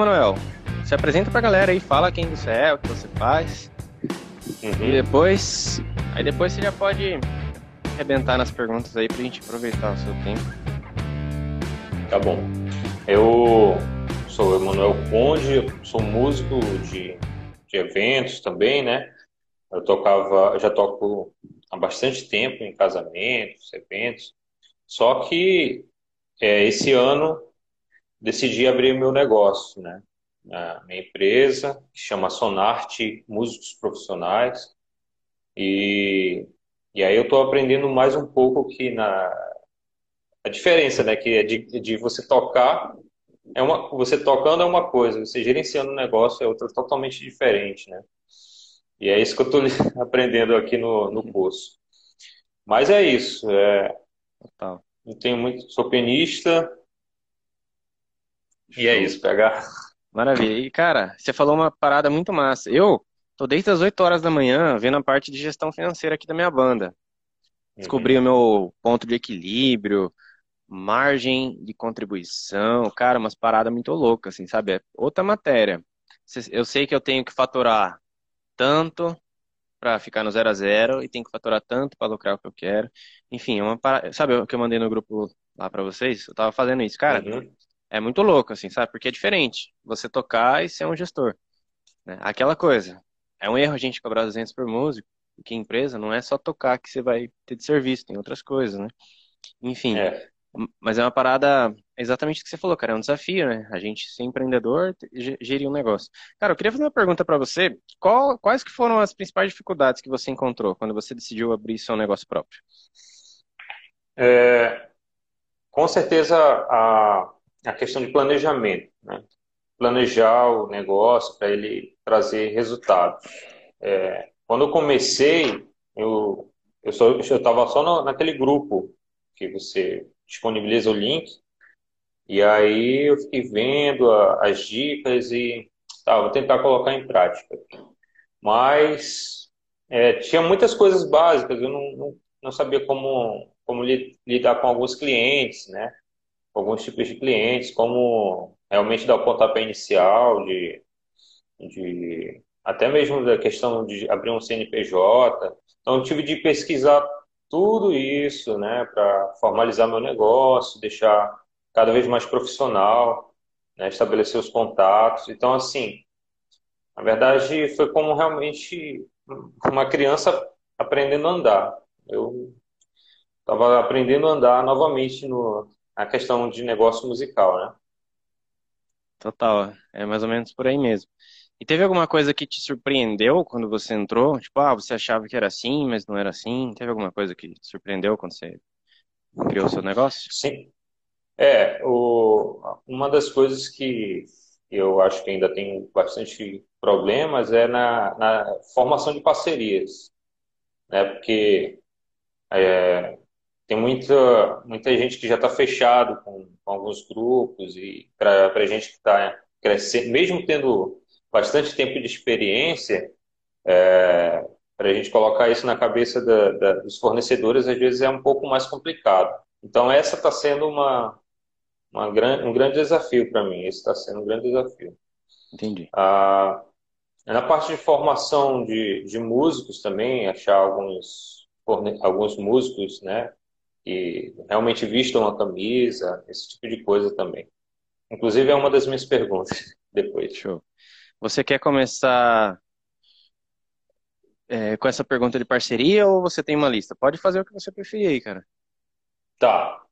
Manuel, se apresenta pra galera aí, fala quem você é, o que você faz. Uhum. E depois. Aí depois você já pode arrebentar nas perguntas aí pra gente aproveitar o seu tempo. Tá bom. Eu sou o Emanuel Conde, sou músico de, de eventos também, né? Eu tocava, já toco há bastante tempo em casamentos, eventos. Só que é, esse ano decidi abrir meu negócio, né? A minha empresa, que chama Sonarte Músicos Profissionais. E, e aí eu estou aprendendo mais um pouco que na a diferença, né, que é de, de você tocar é uma você tocando é uma coisa, você gerenciando um negócio é outra totalmente diferente, né? E é isso que eu estou aprendendo aqui no, no curso. Mas é isso. É, Total. Eu tenho muito, sou pianista. E é isso, pegar. Maravilha. E, cara, você falou uma parada muito massa. Eu tô desde as 8 horas da manhã vendo a parte de gestão financeira aqui da minha banda. Descobri uhum. o meu ponto de equilíbrio, margem de contribuição, cara, umas paradas muito loucas, assim, sabe? É outra matéria. Eu sei que eu tenho que faturar tanto para ficar no zero a zero e tem que faturar tanto para lucrar o que eu quero. Enfim, é uma para... sabe o que eu mandei no grupo lá para vocês? Eu tava fazendo isso, cara. Uhum. É muito louco, assim, sabe? Porque é diferente você tocar e ser um gestor. Né? Aquela coisa. É um erro a gente cobrar 200 por músico, porque empresa não é só tocar que você vai ter de serviço, tem outras coisas, né? Enfim, é. Mas é uma parada exatamente o que você falou, cara. É um desafio, né? A gente ser empreendedor, gerir um negócio. Cara, eu queria fazer uma pergunta para você. Qual, quais que foram as principais dificuldades que você encontrou quando você decidiu abrir seu negócio próprio? É, com certeza a, a questão de planejamento, né? Planejar o negócio para ele trazer resultados. É, quando eu comecei, eu eu estava só no, naquele grupo que você disponibiliza o link. E aí eu fiquei vendo a, as dicas e tá, vou tentar colocar em prática. Mas é, tinha muitas coisas básicas, eu não, não, não sabia como, como lidar com alguns clientes, né? Alguns tipos de clientes, como realmente dar o pontapé inicial, de, de até mesmo da questão de abrir um CNPJ. Então tive de pesquisar tudo isso, né, para formalizar meu negócio, deixar cada vez mais profissional, né, estabelecer os contatos. Então, assim, na verdade, foi como realmente uma criança aprendendo a andar. Eu estava aprendendo a andar novamente no, na questão de negócio musical, né? Total, é mais ou menos por aí mesmo. E teve alguma coisa que te surpreendeu quando você entrou? Tipo, ah, você achava que era assim, mas não era assim? Teve alguma coisa que te surpreendeu quando você criou o seu negócio? Sim. É, o, uma das coisas que eu acho que ainda tem bastante problemas é na, na formação de parcerias, né? Porque é, tem muita, muita gente que já está fechado com, com, alguns grupos e para a gente que está crescendo, mesmo tendo bastante tempo de experiência, é, para a gente colocar isso na cabeça da, da, dos fornecedores, às vezes é um pouco mais complicado. Então, essa está sendo uma, uma gran, um grande desafio para mim. Esse está sendo um grande desafio. Entendi. Ah, na parte de formação de, de músicos também, achar alguns, alguns músicos né, que realmente vistam a camisa, esse tipo de coisa também. Inclusive, é uma das minhas perguntas depois. Show. Você quer começar é, com essa pergunta de parceria ou você tem uma lista? Pode fazer o que você preferir aí, cara. Tá.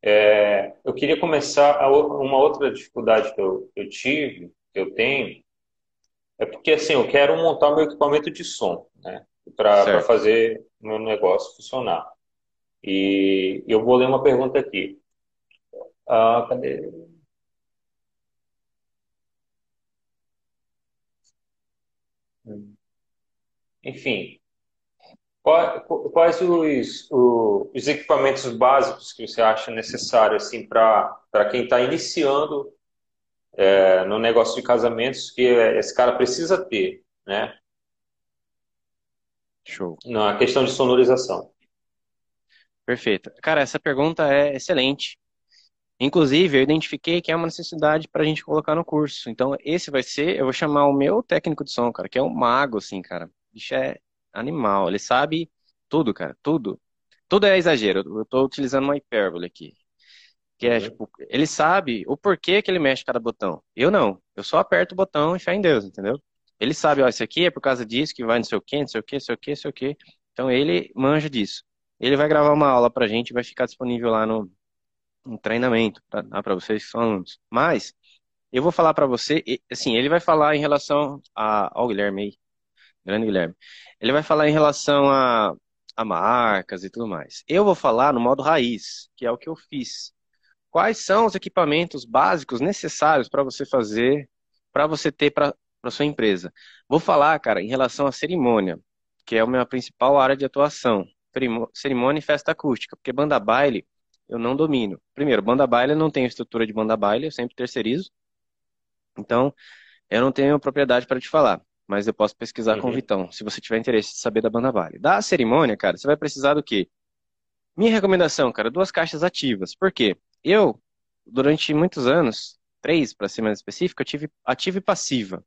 É, eu queria começar uma outra dificuldade que eu, eu tive, que eu tenho, é porque assim, eu quero montar meu equipamento de som, né? Para fazer meu negócio funcionar. E eu vou ler uma pergunta aqui. Ah, cadê? Enfim, quais os, os equipamentos básicos que você acha necessário assim, para quem está iniciando é, no negócio de casamentos que esse cara precisa ter, né? Show. Na questão de sonorização. Perfeito. Cara, essa pergunta é excelente. Inclusive, eu identifiquei que é uma necessidade para a gente colocar no curso. Então, esse vai ser, eu vou chamar o meu técnico de som, cara, que é um mago, assim, cara. O bicho é animal, ele sabe tudo, cara, tudo. Tudo é exagero, eu estou utilizando uma hipérbole aqui. Que é, uhum. tipo, ele sabe o porquê que ele mexe cada botão. Eu não, eu só aperto o botão e fé em Deus, entendeu? Ele sabe, ó, isso aqui é por causa disso, que vai não sei o quê, não sei o quê, não sei o quê, não sei o quê. Então, ele manja disso. Ele vai gravar uma aula pra gente e vai ficar disponível lá no, um treinamento para vocês que são alunos. Mas eu vou falar para você, assim, ele vai falar em relação a, ao Guilherme aí, grande Guilherme. Ele vai falar em relação a, a marcas e tudo mais. Eu vou falar no modo raiz, que é o que eu fiz. Quais são os equipamentos básicos necessários para você fazer, para você ter para sua empresa? Vou falar, cara, em relação à cerimônia, que é a minha principal área de atuação. Cerimônia e festa acústica, porque banda baile eu não domino. Primeiro, banda baile, eu não tenho estrutura de banda baile, eu sempre terceirizo. Então, eu não tenho propriedade para te falar, mas eu posso pesquisar uhum. com o Vitão, se você tiver interesse de saber da banda baile. Da cerimônia, cara, você vai precisar do quê? Minha recomendação, cara, duas caixas ativas. Por quê? Eu, durante muitos anos, três para ser mais específico, eu tive ativa e passiva.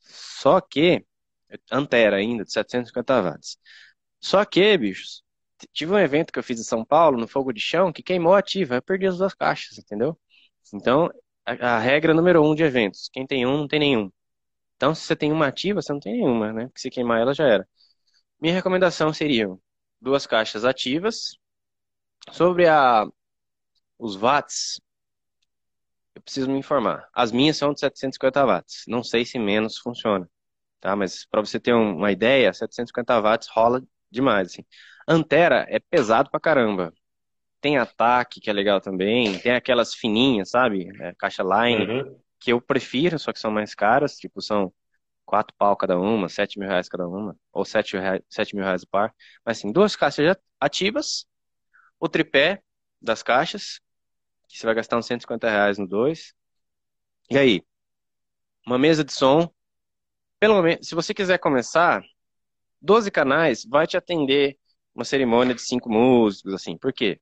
Só que, Antera ainda, de 750 watts. Só que, bichos, tive um evento que eu fiz em São Paulo, no fogo de chão, que queimou ativa. Eu perdi as duas caixas, entendeu? Então, a, a, regra número um de eventos: quem tem um, não tem nenhum. Então, se você tem uma ativa, você não tem nenhuma, né? Porque se queimar ela, já era. Minha recomendação seria duas caixas ativas. Sobre a, os watts, eu preciso me informar. As minhas são de 750 watts. Não sei se menos funciona. Tá? Mas para você ter uma ideia, 750 watts rola demais. Assim. Antera é pesado pra caramba. Tem ataque, que é legal também. Tem aquelas fininhas, sabe? É, caixa line, uhum. que eu prefiro, só que são mais caras. Tipo, são quatro pau cada uma, sete mil reais cada uma. Ou sete, sete mil reais o par. Mas assim, duas caixas ativas. O tripé das caixas, que você vai gastar uns 150 reais no dois. E aí? Uma mesa de som. Pelo menos, se você quiser começar, 12 canais vai te atender uma cerimônia de cinco músicos, assim. Por quê?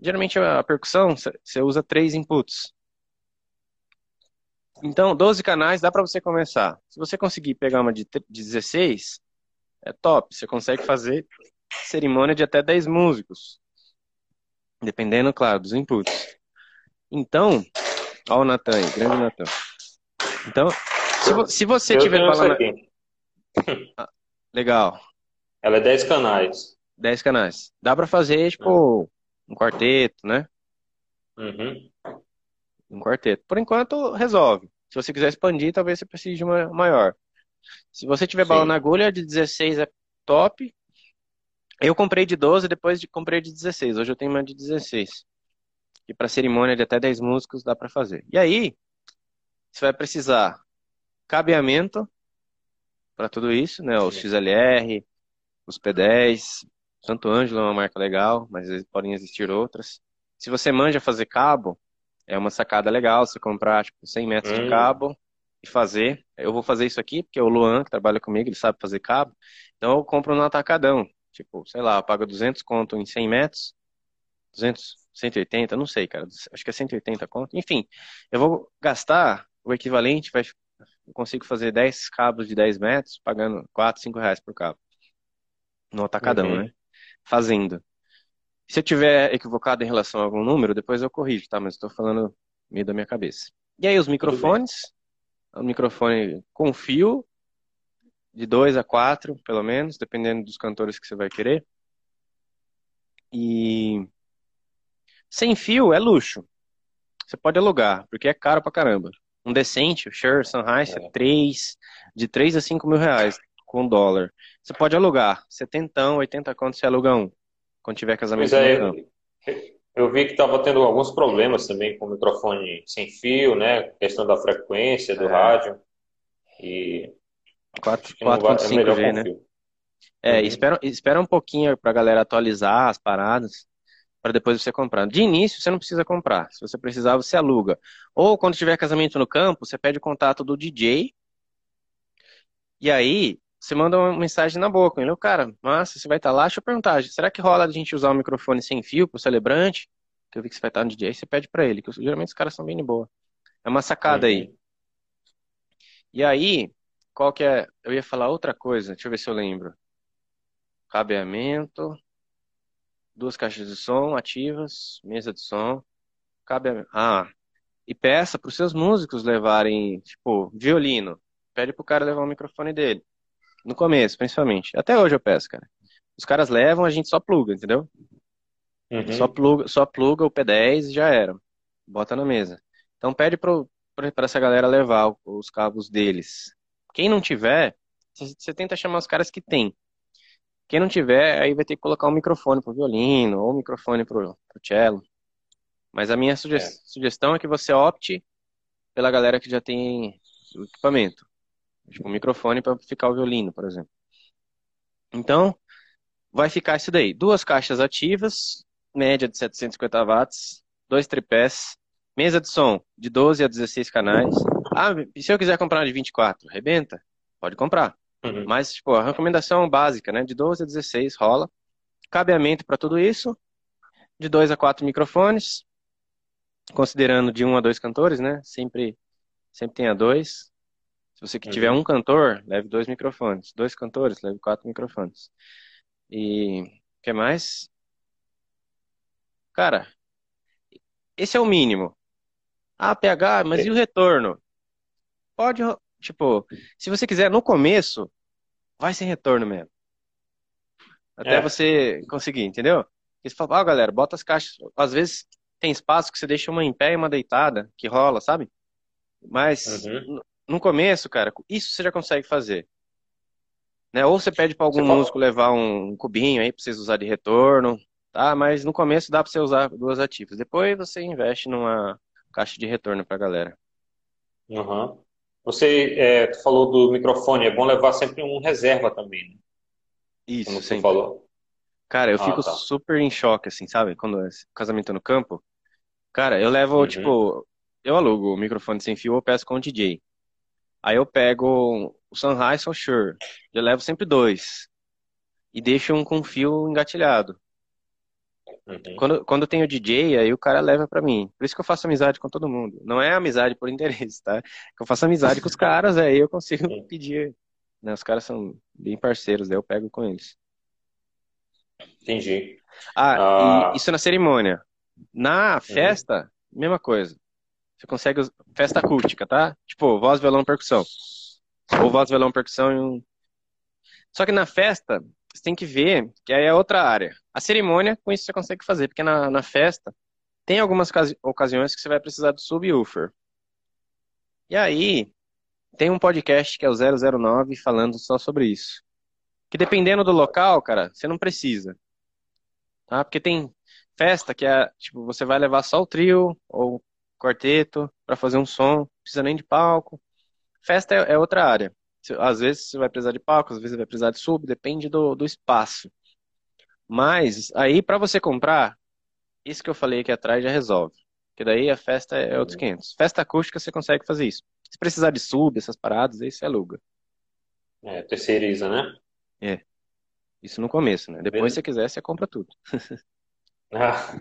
Geralmente a percussão, você usa três inputs. Então, 12 canais dá para você começar. Se você conseguir pegar uma de 16, é top. Você consegue fazer cerimônia de até 10 músicos. Dependendo, claro, dos inputs. Então, ó o Natan aí, grande Natan. Então, se, se você tiver falando... Legal. Ela é 10 canais. 10 canais. Dá para fazer, tipo, um quarteto, né? Uhum. Um quarteto. Por enquanto, resolve. Se você quiser expandir, talvez você precise de uma maior. Se você tiver Sim. bala na agulha, de 16 é top. Eu comprei de 12, depois de, comprei de 16. Hoje eu tenho uma de 16. E para cerimônia de até 10 músicos dá para fazer. E aí, você vai precisar cabeamento para tudo isso, né? Os XLR, os P10, Santo Ângelo é uma marca legal, mas podem existir outras. Se você manja fazer cabo, é uma sacada legal você comprar tipo 100 metros hum. de cabo e fazer. Eu vou fazer isso aqui porque o Luan, que trabalha comigo, ele sabe fazer cabo. Então eu compro no atacadão. Tipo, sei lá, eu pago 200 conto em 100 metros. 200, 180, não sei, cara. Acho que é 180 conto. Enfim, eu vou gastar o equivalente, vai, eu consigo fazer 10 cabos de 10 metros, pagando 4, 5 reais por cabo. No atacadão, uhum. né? fazendo. Se eu tiver equivocado em relação a algum número, depois eu corrijo, tá? Mas estou falando meio da minha cabeça. E aí os microfones, o microfone com fio, de 2 a 4, pelo menos, dependendo dos cantores que você vai querer. E sem fio é luxo. Você pode alugar, porque é caro pra caramba. Um decente, o Shure Sennheiser, é. 3, de 3 a 5 mil reais com dólar. Você pode alugar, 70, 80 contos você aluga um, quando tiver casamento pois é, no Eu vi que estava tendo alguns problemas também com o microfone sem fio, né? Questão da frequência do é. rádio. E 4.5G, é né? É, uhum. espera, espera um pouquinho para a galera atualizar as paradas, para depois você comprar. De início, você não precisa comprar. Se você precisar, você aluga. Ou quando tiver casamento no campo, você pede o contato do DJ. E aí, você manda uma mensagem na boca. Ele, cara, massa, você vai estar lá. Deixa eu perguntar, será que rola a gente usar o microfone sem fio para o celebrante? que eu vi que você vai estar no DJ, você pede pra ele, que geralmente os caras são bem de boa. É uma sacada aí. Uhum. E aí, qual que é? Eu ia falar outra coisa, deixa eu ver se eu lembro. Cabeamento, duas caixas de som ativas, mesa de som, cabeamento. Ah, e peça para os seus músicos levarem, tipo, violino. Pede pro cara levar o microfone dele. No começo, principalmente. Até hoje eu peço, cara. Os caras levam, a gente só pluga, entendeu? Uhum. Só pluga, só pluga o P10 e já era. Bota na mesa. Então pede para essa galera levar os cabos deles. Quem não tiver, você tenta chamar os caras que tem. Quem não tiver, aí vai ter que colocar um microfone pro violino ou um microfone pro, pro cello. Mas a minha suge é. sugestão é que você opte pela galera que já tem o equipamento. Tipo, um microfone para ficar o violino, por exemplo. Então, vai ficar isso daí. Duas caixas ativas, média de 750 watts, dois tripés, mesa de som de 12 a 16 canais. Ah, e se eu quiser comprar de 24, arrebenta? Pode comprar. Uhum. Mas, tipo, a recomendação básica, né? De 12 a 16 rola. Cabeamento para tudo isso. De 2 a 4 microfones. Considerando de 1 um a 2 cantores, né? Sempre, sempre tenha dois. Se você que tiver uhum. um cantor, leve dois microfones. Dois cantores, leve quatro microfones. E o que mais? Cara, esse é o mínimo. Ah, PH, mas e o retorno? Pode, tipo, se você quiser no começo, vai sem retorno mesmo. Até é. você conseguir, entendeu? Porque você fala, ah, galera, bota as caixas. Às vezes tem espaço que você deixa uma em pé e uma deitada, que rola, sabe? Mas uhum. no começo, cara, isso você já consegue fazer. Né? Ou você pede para algum você músico fala... levar um cubinho aí para vocês usar de retorno, tá? Mas no começo dá para você usar duas ativas. Depois você investe numa caixa de retorno para a galera. Uhum. Você é, falou do microfone, é bom levar sempre um reserva também, né? Isso, Como sempre. você falou. Cara, eu ah, fico tá. super em choque, assim, sabe? Quando é casamento no campo. Cara, eu levo, uhum. tipo, eu alugo o microfone sem fio, eu peço com o DJ. Aí eu pego o Sunrise ou Shure. Eu levo sempre dois. E deixo um com fio engatilhado. Uhum. Quando, quando tem o DJ, aí o cara leva para mim. Por isso que eu faço amizade com todo mundo. Não é amizade por interesse, tá? Eu faço amizade com os caras, aí eu consigo pedir. Né? Os caras são bem parceiros, daí eu pego com eles. Entendi. Ah, ah. isso na cerimônia. Na uhum. festa, uhum. mesma coisa. Você consegue festa acústica, tá? Tipo, voz, violão, percussão. Ou voz, violão, percussão e um. Só que na festa, você tem que ver que aí é outra área. A cerimônia, com isso você consegue fazer, porque na, na festa tem algumas ocasiões que você vai precisar do subwoofer. E aí, tem um podcast que é o 009 falando só sobre isso. Que dependendo do local, cara, você não precisa. Tá? Porque tem festa que é, tipo, você vai levar só o trio ou quarteto para fazer um som, não precisa nem de palco. Festa é, é outra área. Às vezes você vai precisar de palco, às vezes você vai precisar de sub, depende do, do espaço. Mas aí para você comprar, isso que eu falei aqui atrás já resolve. Porque daí a festa é outros 500. Festa acústica você consegue fazer isso. Se precisar de sub, essas paradas, aí você aluga. É, terceiriza, né? É. Isso no começo, né? Depois, beleza. se você quiser, você compra tudo. ah,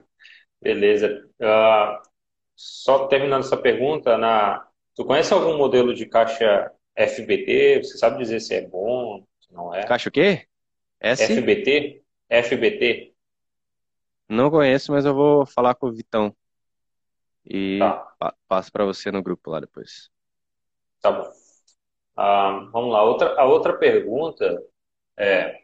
beleza. Uh, só terminando essa pergunta, na... tu conhece algum modelo de caixa FBT, você sabe dizer se é bom, se não é? Caixa o quê? S? FBT? FBT? Não conheço, mas eu vou falar com o Vitão. E tá. passo para você no grupo lá depois. Tá bom. Ah, vamos lá. Outra, a outra pergunta é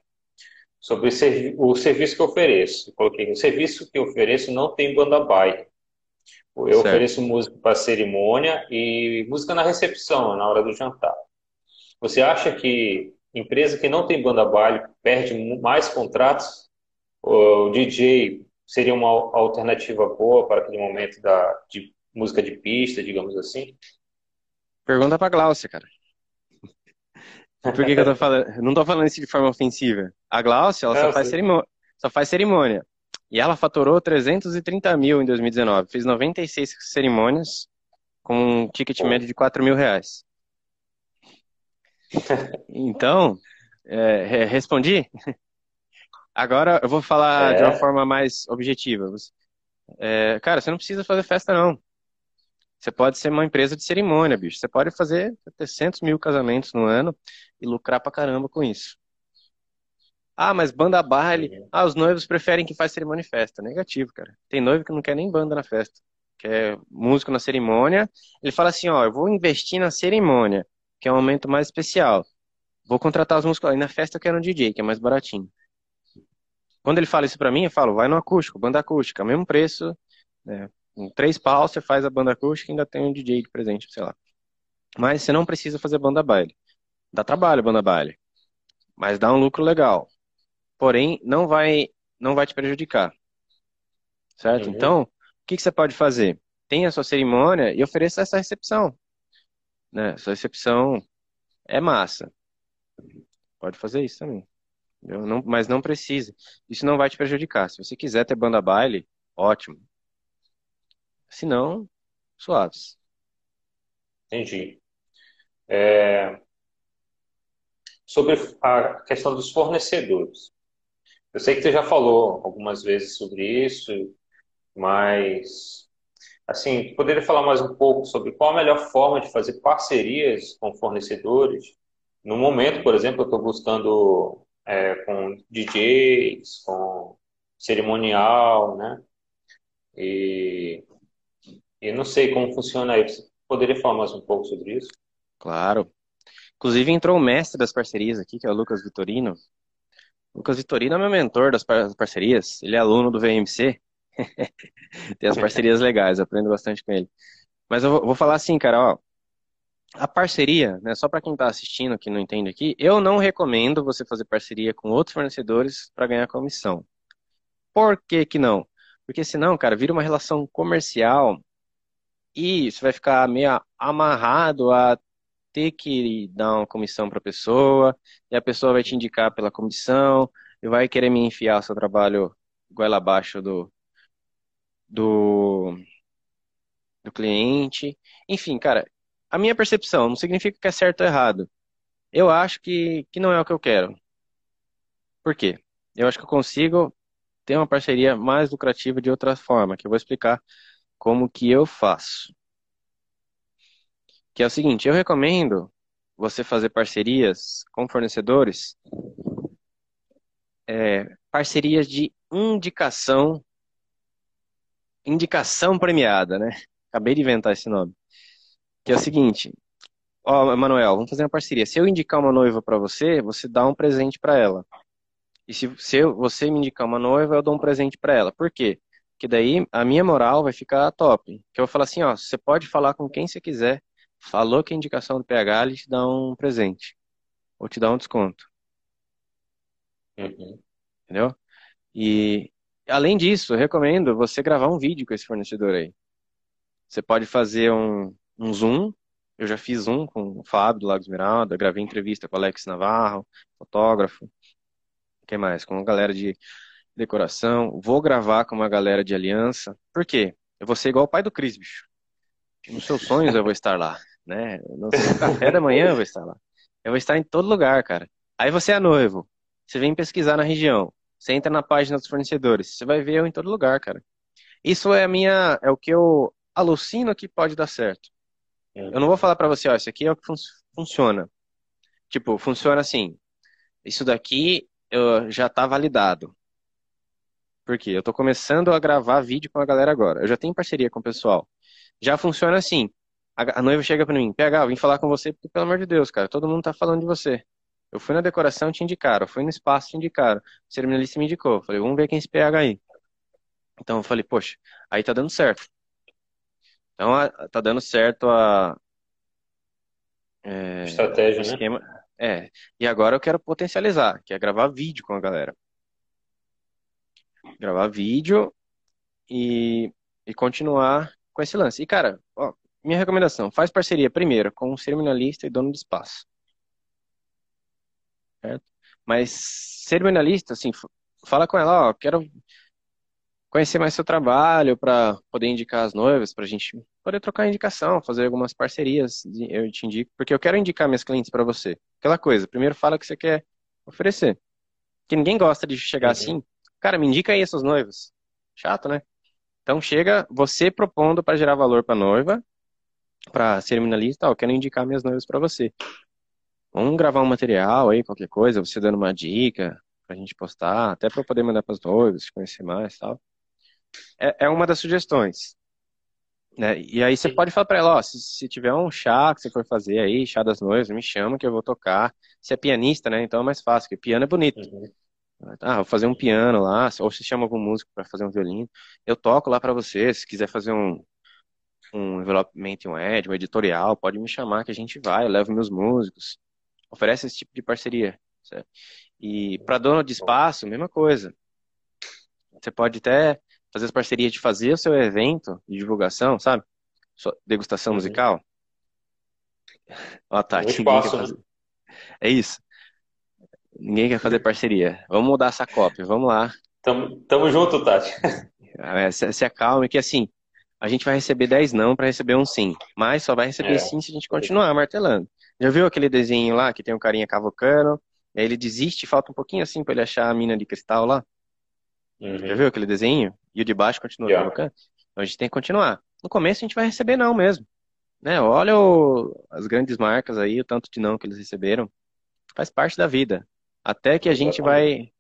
sobre o serviço que eu ofereço. Eu coloquei, o serviço que eu ofereço não tem banda baile. Eu certo. ofereço música para cerimônia e música na recepção, na hora do jantar. Você acha que empresa que não tem banda baile perde mais contratos? O DJ seria uma alternativa boa para aquele momento da, de música de pista, digamos assim? Pergunta para Glaucia, cara. Por que, que eu tô falando? Não tô falando isso de forma ofensiva. A Glaucia, ela é, só, faz cerimônia, só faz cerimônia. E ela faturou 330 mil em 2019. Fez 96 cerimônias com um ticket médio de 4 mil reais. Então, é, respondi? Agora eu vou falar é. de uma forma mais objetiva. É, cara, você não precisa fazer festa, não. Você pode ser uma empresa de cerimônia, bicho. Você pode fazer 700 mil casamentos no ano e lucrar pra caramba com isso. Ah, mas banda baile. Ah, os noivos preferem que faz cerimônia e festa. Negativo, cara. Tem noivo que não quer nem banda na festa. Quer músico na cerimônia. Ele fala assim, ó, eu vou investir na cerimônia, que é um momento mais especial. Vou contratar os músicos. Aí na festa eu quero um DJ, que é mais baratinho. Quando ele fala isso pra mim, eu falo, vai no acústico, banda acústica, mesmo preço, né? Com três pau você faz a banda acústica e ainda tem um DJ de presente, sei lá. Mas você não precisa fazer banda baile. Dá trabalho banda baile. Mas dá um lucro legal. Porém, não vai, não vai te prejudicar. Certo? Uhum. Então, o que, que você pode fazer? Tem a sua cerimônia e ofereça essa recepção. Né? Essa recepção é massa. Pode fazer isso também. Não, mas não precisa. Isso não vai te prejudicar. Se você quiser ter banda baile, ótimo. Se não, suaves. Entendi. É... Sobre a questão dos fornecedores. Eu sei que você já falou algumas vezes sobre isso, mas assim, poderia falar mais um pouco sobre qual a melhor forma de fazer parcerias com fornecedores? No momento, por exemplo, eu estou buscando é, com DJs, com cerimonial, né? E, e não sei como funciona. Você poderia falar mais um pouco sobre isso? Claro. Inclusive entrou o mestre das parcerias aqui, que é o Lucas Vitorino. Lucas Vitorino é meu mentor das parcerias. Ele é aluno do VMC. Tem as parcerias legais, aprendo bastante com ele. Mas eu vou falar assim, cara, ó, a parceria, né, só para quem está assistindo que não entende aqui, eu não recomendo você fazer parceria com outros fornecedores para ganhar comissão. Por que que não? Porque senão, cara, vira uma relação comercial e você vai ficar meio amarrado a ter que dar uma comissão para a pessoa, e a pessoa vai te indicar pela comissão, e vai querer me enfiar seu trabalho goela abaixo do, do, do cliente. Enfim, cara, a minha percepção não significa que é certo ou errado. Eu acho que, que não é o que eu quero. Por quê? Eu acho que eu consigo ter uma parceria mais lucrativa de outra forma, que eu vou explicar como que eu faço. Que é o seguinte, eu recomendo você fazer parcerias com fornecedores, é, parcerias de indicação, indicação premiada, né? Acabei de inventar esse nome. Que é o seguinte, ó, Emanuel, vamos fazer uma parceria. Se eu indicar uma noiva para você, você dá um presente para ela. E se, se eu, você me indicar uma noiva, eu dou um presente para ela. Por quê? Porque daí a minha moral vai ficar top. Que eu vou falar assim, ó, você pode falar com quem você quiser. Falou que a indicação do PH, ele te dá um presente. Ou te dá um desconto. Uhum. Entendeu? E além disso, eu recomendo você gravar um vídeo com esse fornecedor aí. Você pode fazer um, um Zoom. Eu já fiz um com o Fábio do Lago Esmeralda, gravei entrevista com o Alex Navarro, fotógrafo. O que mais? Com uma galera de decoração. Vou gravar com uma galera de aliança. Por quê? Eu vou ser igual o pai do Cris, bicho. Nos seus sonhos eu vou estar lá, né? No seu café da manhã eu vou estar lá. Eu vou estar em todo lugar, cara. Aí você é noivo. Você vem pesquisar na região. Você entra na página dos fornecedores. Você vai ver eu em todo lugar, cara. Isso é a minha, é o que eu alucino que pode dar certo. Eu não vou falar para você, ó, isso aqui é o que fun funciona. Tipo, funciona assim. Isso daqui eu, já tá validado. Por quê? Eu tô começando a gravar vídeo com a galera agora. Eu já tenho parceria com o pessoal. Já funciona assim. A, a noiva chega para mim, PH, vim falar com você porque, pelo amor de Deus, cara, todo mundo tá falando de você. Eu fui na decoração, te indicaram. Eu fui no espaço, te indicaram. O cerimonialista me indicou. Eu falei, vamos ver quem é esse PH aí. Então eu falei, poxa, aí tá dando certo. Então, tá dando certo a. É, Estratégia, né? esquema. né? É. E agora eu quero potencializar, que é gravar vídeo com a galera. Gravar vídeo e, e continuar com esse lance. E, cara, ó, minha recomendação, faz parceria primeiro com um cerimonialista e dono de espaço. Certo? Mas cerimonialista, assim, fala com ela, ó, quero conhecer mais seu trabalho, para poder indicar as noivas, para a gente poder trocar indicação, fazer algumas parcerias, eu te indico, porque eu quero indicar minhas clientes para você. Aquela coisa, primeiro fala o que você quer oferecer. Que ninguém gosta de chegar uhum. assim, cara, me indica aí essas noivas. Chato, né? Então chega você propondo para gerar valor para noiva, para cerimonialista, ó, eu quero indicar minhas noivas para você. Vamos gravar um material aí, qualquer coisa, você dando uma dica pra gente postar, até para poder mandar para os noivos, conhecer mais, tal. É, é uma das sugestões. Né? E aí você pode falar para ela, ó, se, se, tiver um chá que você for fazer aí, chá das noivas, me chama que eu vou tocar. Você é pianista, né? Então é mais fácil, porque piano é bonito. Uhum. Ah, vou fazer um piano lá, ou se chama algum músico para fazer um violino. Eu toco lá para você, se quiser fazer um, um envelopamento, um ed, um editorial, pode me chamar que a gente vai, eu levo meus músicos. Oferece esse tipo de parceria. Certo? E para dono de espaço, mesma coisa. Você pode até fazer as parcerias de fazer o seu evento de divulgação, sabe? Sua degustação uhum. musical. Ó, tá, espaço, né? É isso. Ninguém quer fazer parceria. Vamos mudar essa cópia, vamos lá. Tamo, tamo junto, Tati. É, se, se acalme que assim, a gente vai receber 10 não para receber um sim. Mas só vai receber é. sim se a gente continuar martelando. Já viu aquele desenho lá que tem um carinha cavocando, e aí ele desiste, falta um pouquinho assim para ele achar a mina de cristal lá? Uhum. Já viu aquele desenho? E o de baixo continua yeah. cavocando? Então a gente tem que continuar. No começo a gente vai receber não mesmo. Né? Olha o, as grandes marcas aí, o tanto de não que eles receberam. Faz parte da vida. Até que a gente vai.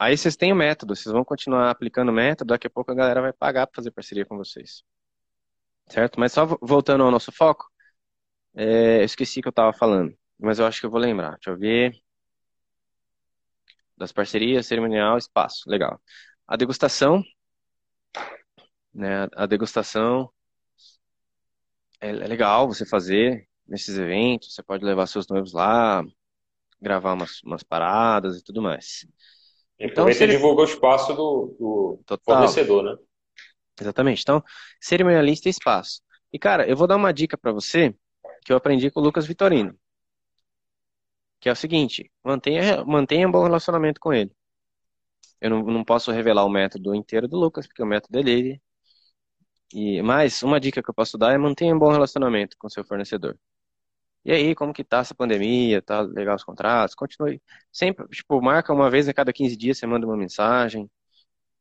Aí vocês têm o método, vocês vão continuar aplicando o método, daqui a pouco a galera vai pagar para fazer parceria com vocês. Certo? Mas só voltando ao nosso foco, é, eu esqueci que eu estava falando, mas eu acho que eu vou lembrar. Deixa eu ver. Das parcerias, cerimonial, espaço. Legal. A degustação. Né, a degustação é, é legal você fazer nesses eventos. Você pode levar seus noivos lá, gravar umas, umas paradas e tudo mais. Então, você ele... divulga o espaço do, do fornecedor, né? Exatamente. Então, cerimonialista e espaço. E, cara, eu vou dar uma dica para você que eu aprendi com o Lucas Vitorino. Que é o seguinte, mantenha, mantenha um bom relacionamento com ele. Eu não, não posso revelar o método inteiro do Lucas, porque o método é dele. E, mas uma dica que eu posso dar é mantenha um bom relacionamento com seu fornecedor. E aí, como que tá essa pandemia? Tá legal os contratos? Continue. Sempre, tipo, marca uma vez a cada 15 dias, você manda uma mensagem.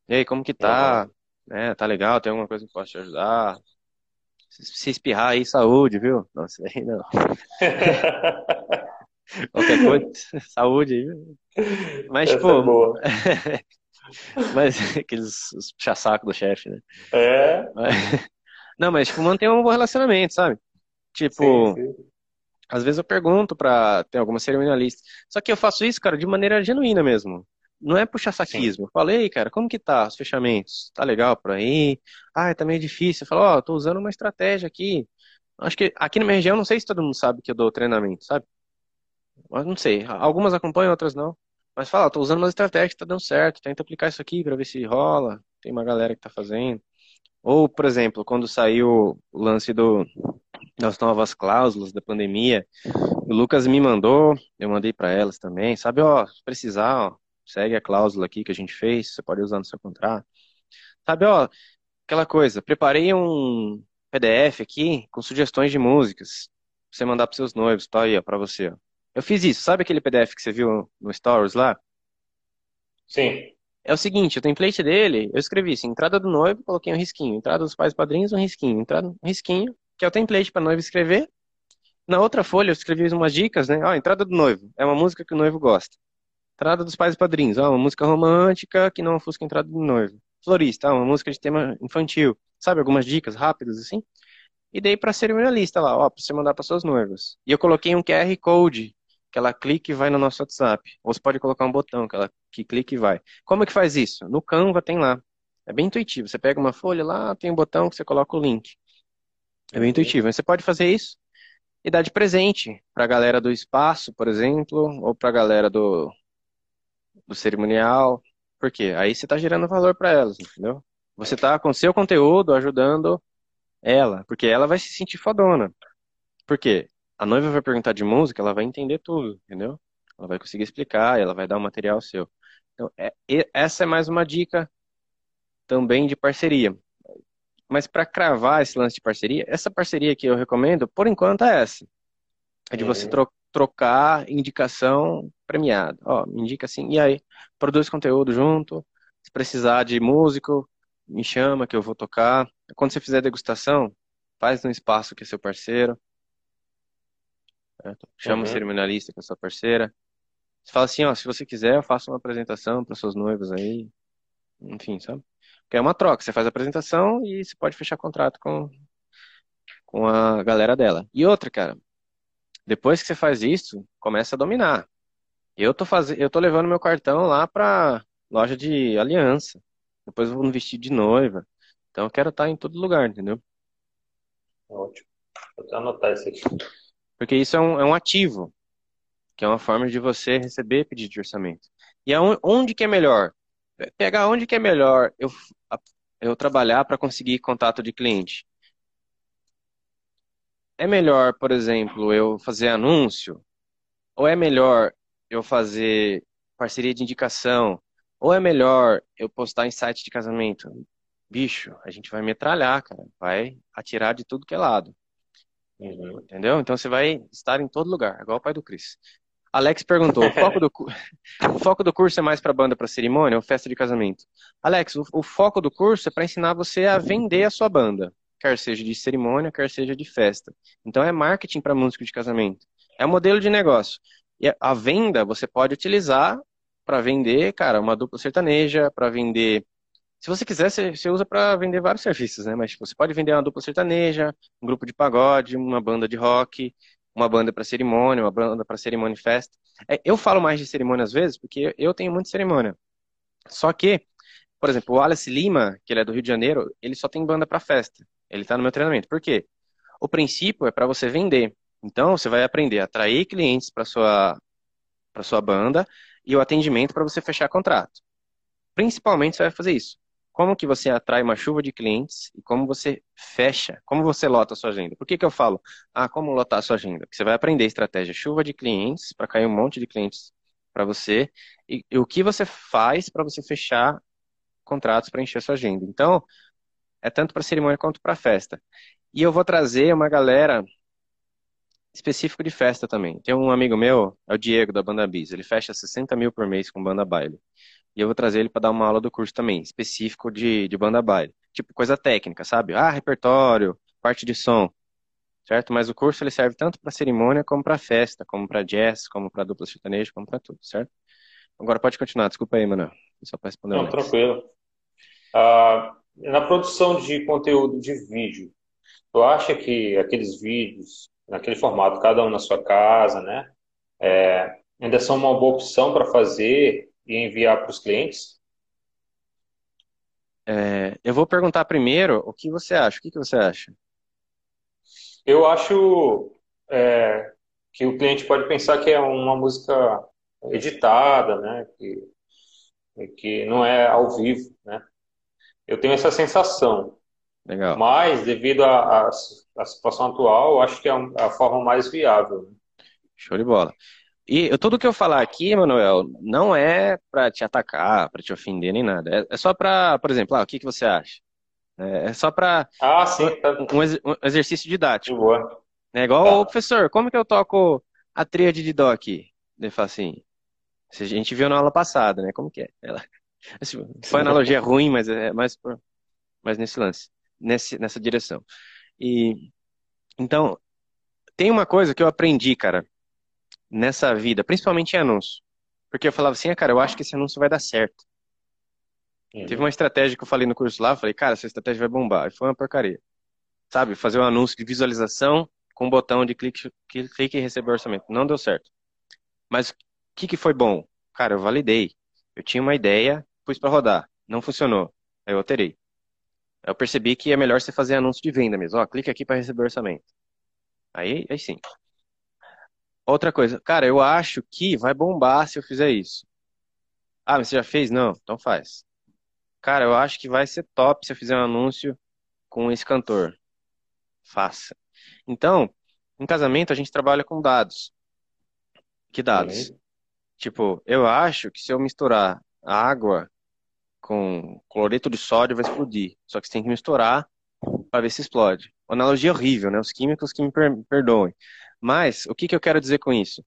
E aí, como que tá? É, tá legal? Tem alguma coisa que posso te ajudar? Se espirrar aí, saúde, viu? Nossa, aí não. Qualquer coisa, saúde aí. Mas, Essa tipo. É mas aqueles puxa-saco do chefe, né? É. Não, mas, tipo, manter um bom relacionamento, sabe? Tipo, sim, sim. Às vezes eu pergunto pra ter alguma cerimonialista. Só que eu faço isso, cara, de maneira genuína mesmo. Não é puxar saquismo. Eu falei, cara, como que tá os fechamentos? Tá legal por aí? Ah, tá meio difícil. Eu falo, ó, oh, tô usando uma estratégia aqui. Acho que aqui na minha região, não sei se todo mundo sabe que eu dou treinamento, sabe? Mas não sei. Algumas acompanham, outras não. Mas fala, tô usando uma estratégia que tá dando certo. Tenta aplicar isso aqui pra ver se rola. Tem uma galera que tá fazendo. Ou, por exemplo, quando saiu o lance do das novas cláusulas da pandemia. O Lucas me mandou, eu mandei para elas também. Sabe, ó, se precisar, ó, segue a cláusula aqui que a gente fez, você pode usar no seu contrato. Sabe, ó, aquela coisa, preparei um PDF aqui com sugestões de músicas pra você mandar para seus noivos, tá aí, ó, para você, ó. Eu fiz isso, sabe aquele PDF que você viu no Stories lá? Sim. É o seguinte, o template dele, eu escrevi assim, entrada do noivo, coloquei um risquinho, entrada dos pais padrinhos, um risquinho, entrada, um risquinho, que é o template para noivo escrever. Na outra folha eu escrevi umas dicas, né? Ó, entrada do noivo, é uma música que o noivo gosta. Entrada dos pais e padrinhos, ó, uma música romântica que não ofusca a entrada do noivo. Florista, ó, uma música de tema infantil. Sabe, algumas dicas rápidas assim? E dei para cerimonialista lá, ó, para você mandar para suas noivas. E eu coloquei um QR Code, que ela clica e vai no nosso WhatsApp. Ou você pode colocar um botão que ela que clica e vai. Como é que faz isso? No Canva tem lá. É bem intuitivo. Você pega uma folha lá, tem um botão que você coloca o link. É bem intuitivo. Você pode fazer isso e dar de presente para a galera do espaço, por exemplo, ou para a galera do, do cerimonial. Por quê? Aí você está gerando valor para elas, entendeu? Você está com seu conteúdo ajudando ela, porque ela vai se sentir fodona. Por quê? A noiva vai perguntar de música, ela vai entender tudo, entendeu? Ela vai conseguir explicar, ela vai dar o um material seu. Então, é, essa é mais uma dica também de parceria. Mas para cravar esse lance de parceria, essa parceria que eu recomendo, por enquanto, é essa. É de você tro trocar indicação premiada. Ó, me indica assim, e aí, produz conteúdo junto. Se precisar de músico, me chama que eu vou tocar. Quando você fizer degustação, faz no espaço que é seu parceiro. Certo? Chama uhum. o cerimonialista que é sua parceira. Você fala assim, ó, se você quiser, eu faço uma apresentação para suas noivas aí. Enfim, sabe? Porque é uma troca. Você faz a apresentação e você pode fechar contrato com, com a galera dela. E outra, cara, depois que você faz isso, começa a dominar. Eu tô fazendo, eu tô levando meu cartão lá pra loja de aliança. Depois eu vou no vestido de noiva. Então eu quero estar em todo lugar, entendeu? Ótimo. Vou anotar isso aqui. Porque isso é um, é um ativo, que é uma forma de você receber pedido de orçamento. E aonde, onde que é melhor? Pegar onde que é melhor eu, eu trabalhar para conseguir contato de cliente. É melhor, por exemplo, eu fazer anúncio? Ou é melhor eu fazer parceria de indicação? Ou é melhor eu postar em site de casamento? Bicho, a gente vai metralhar, cara. Vai atirar de tudo que é lado. Uhum. Entendeu? Então você vai estar em todo lugar, igual o pai do Cris. Alex perguntou: o foco do, o foco do curso é mais para banda, para cerimônia ou festa de casamento? Alex, o, o foco do curso é para ensinar você a vender a sua banda, quer seja de cerimônia, quer seja de festa. Então é marketing para músico de casamento. É um modelo de negócio. E a venda você pode utilizar para vender, cara, uma dupla sertaneja, para vender. Se você quiser, você usa para vender vários serviços, né? Mas tipo, você pode vender uma dupla sertaneja, um grupo de pagode, uma banda de rock, uma banda para cerimônia, uma banda para cerimônia e festa. É, eu falo mais de cerimônia às vezes porque eu tenho muita cerimônia. Só que, por exemplo, o Wallace Lima, que ele é do Rio de Janeiro, ele só tem banda para festa. Ele está no meu treinamento. Por quê? O princípio é para você vender. Então, você vai aprender a atrair clientes para sua para sua banda e o atendimento para você fechar contrato. Principalmente você vai fazer isso. Como que você atrai uma chuva de clientes e como você fecha, como você lota a sua agenda. Por que, que eu falo? Ah, como lotar a sua agenda? Porque você vai aprender estratégia chuva de clientes para cair um monte de clientes para você e, e, o que você faz para você fechar contratos para encher a sua agenda. Então, é tanto para cerimônia quanto para festa. E eu vou trazer uma galera específico de festa também. Tem um amigo meu, é o Diego, da Banda Bis. Ele fecha 60 mil por mês com banda baile. E eu vou trazer ele para dar uma aula do curso também, específico de, de banda baile. Tipo, coisa técnica, sabe? Ah, repertório, parte de som. Certo? Mas o curso ele serve tanto para cerimônia como para festa, como para jazz, como para dupla sertaneja, como para tudo, certo? Agora pode continuar, desculpa aí, mano. Só para responder. Não, tranquilo. Ah, na produção de conteúdo de vídeo, tu acha que aqueles vídeos, naquele formato, cada um na sua casa, né? É, ainda são uma boa opção para fazer e enviar para os clientes? É, eu vou perguntar primeiro o que você acha. O que, que você acha? Eu acho é, que o cliente pode pensar que é uma música editada, né? Que, que não é ao vivo, né? Eu tenho essa sensação. Legal. Mas, devido à situação atual, eu acho que é a forma mais viável. Né? Show de bola. E tudo que eu falar aqui, Manuel, não é para te atacar, para te ofender nem nada. É, é só para, por exemplo, ah, o que, que você acha? É, é só para ah, sim, tá. um, exercício didático. De boa. É igual, tá. professor, como que eu toco a tríade de dó aqui? Ele fala assim, a gente viu na aula passada, né? Como que é? Ela, assim, foi analogia ruim, mas é mais, mais nesse lance nesse, nessa direção. E então tem uma coisa que eu aprendi, cara, nessa vida, principalmente em anúncio, porque eu falava assim, ah, cara, eu acho que esse anúncio vai dar certo. Uhum. Teve uma estratégia que eu falei no curso lá, eu falei, cara, essa estratégia vai bombar. E foi uma porcaria. Sabe, fazer um anúncio de visualização com um botão de clique, clique e receber orçamento. Não deu certo. Mas o que, que foi bom? Cara, eu validei. Eu tinha uma ideia, pus para rodar. Não funcionou. Aí eu alterei eu percebi que é melhor você fazer anúncio de venda mesmo. Ó, clique aqui para receber orçamento. Aí, aí sim. Outra coisa, cara, eu acho que vai bombar se eu fizer isso. Ah, mas você já fez? Não, então faz. Cara, eu acho que vai ser top se eu fizer um anúncio com esse cantor. Faça. Então, em casamento a gente trabalha com dados. Que dados? Tipo, eu acho que se eu misturar água com cloreto de sódio vai explodir. Só que você tem que misturar para ver se explode. Uma analogia horrível, né? Os químicos que me perdoem. Mas o que, que eu quero dizer com isso?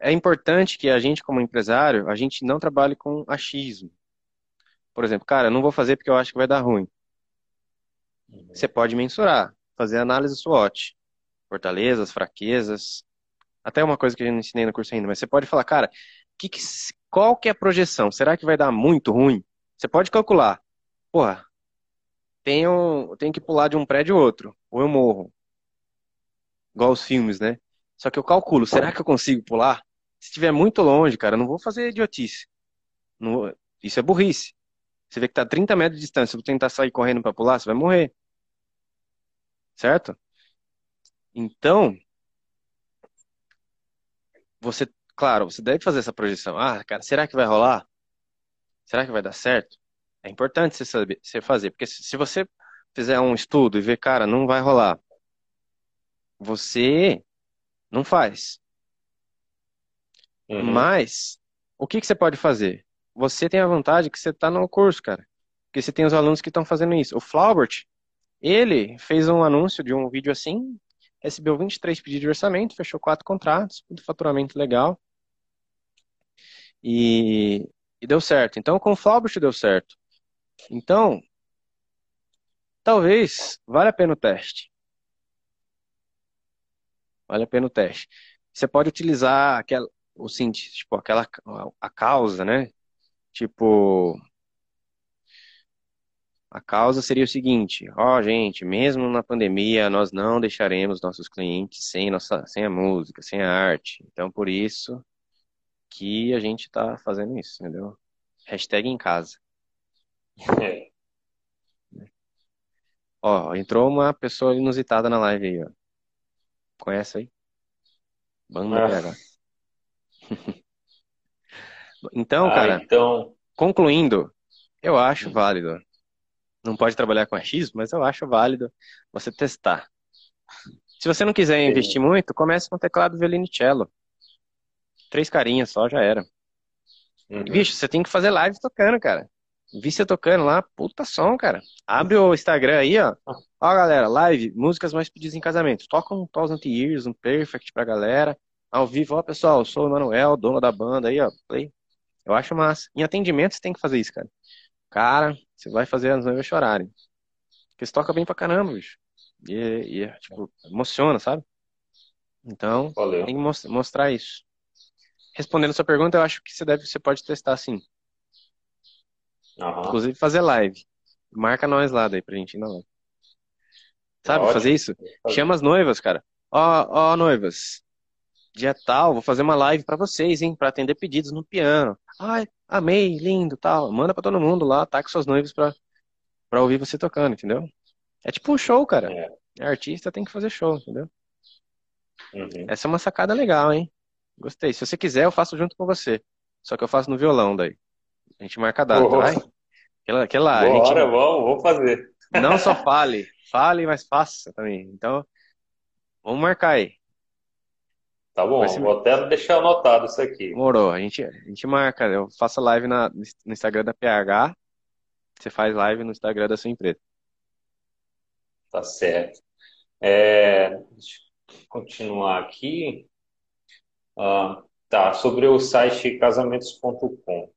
É importante que a gente, como empresário, a gente não trabalhe com achismo. Por exemplo, cara, eu não vou fazer porque eu acho que vai dar ruim. Você pode mensurar, fazer análise SWOT, fortalezas, fraquezas, até uma coisa que eu não ensinei no curso ainda, mas você pode falar, cara, que que, qual que é a projeção? Será que vai dar muito ruim? Você pode calcular. Porra, tenho, tenho que pular de um prédio a outro, ou eu morro. Igual os filmes, né? Só que eu calculo, será que eu consigo pular? Se estiver muito longe, cara, eu não vou fazer idiotice. Não, isso é burrice. Você vê que tá 30 metros de distância, se você tentar sair correndo para pular, você vai morrer. Certo? Então, você, claro, você deve fazer essa projeção. Ah, cara, será que vai rolar? Será que vai dar certo? É importante você saber, você fazer, porque se você fizer um estudo e ver, cara, não vai rolar, você não faz. Uhum. Mas, o que, que você pode fazer? Você tem a vantagem que você está no curso, cara. Porque você tem os alunos que estão fazendo isso. O Flaubert, ele fez um anúncio de um vídeo assim, recebeu 23 pedidos de orçamento, fechou quatro contratos, tudo faturamento legal. E, e deu certo. Então, com o Flaubert deu certo. Então, talvez vale a pena o teste. Vale a pena o teste. Você pode utilizar aquela, o sentido, tipo, aquela a causa, né? Tipo, a causa seria o seguinte: ó, oh, gente, mesmo na pandemia, nós não deixaremos nossos clientes sem nossa, sem a música, sem a arte. Então, por isso que a gente está fazendo isso, entendeu? Hashtag em casa. É. Ó, entrou uma pessoa inusitada na live aí, ó. Conhece aí? Banda ah. PH. então, ah, cara, então... concluindo, eu acho válido. Não pode trabalhar com X, mas eu acho válido você testar. Se você não quiser investir muito, comece com teclado violino e cello. Três carinhas só, já era. Uhum. E, bicho, você tem que fazer live tocando, cara. Vi você tocando lá, puta som, cara. Abre o Instagram aí, ó. Ó, galera, live, músicas mais pedidas em casamento. Toca um Thousand Years, um Perfect pra galera. Ao vivo, ó, pessoal, eu sou o Manuel, dono da banda aí, ó. Play. Eu acho massa. Em atendimento você tem que fazer isso, cara. Cara, você vai fazer as noivas chorarem. Porque você toca bem pra caramba, bicho. E, e tipo, emociona, sabe? Então, Valeu. tem que mostrar isso. Respondendo a sua pergunta, eu acho que você deve, você pode testar sim. Uhum. Inclusive fazer live. Marca nós lá daí pra gente ir na live. Sabe, Ótimo. fazer isso? Chama as noivas, cara. Ó, ó, noivas. Dia tal, vou fazer uma live para vocês, hein? Pra atender pedidos no piano. Ai, amei, lindo, tal. Manda pra todo mundo lá, tá com suas noivas pra, pra ouvir você tocando, entendeu? É tipo um show, cara. É. é artista, tem que fazer show, entendeu? Uhum. Essa é uma sacada legal, hein? Gostei. Se você quiser, eu faço junto com você. Só que eu faço no violão daí. A gente marca a data, vai? Aquela, aquela, Bora, gente... vamos, vamos fazer. Não só fale, fale, mas faça também. Então, vamos marcar aí. Tá bom, ser... vou até deixar anotado isso aqui. Morou, a gente, a gente marca. Eu faço live na, no Instagram da PH, você faz live no Instagram da sua empresa. Tá certo. É, deixa eu continuar aqui. Ah, tá, sobre o site casamentos.com.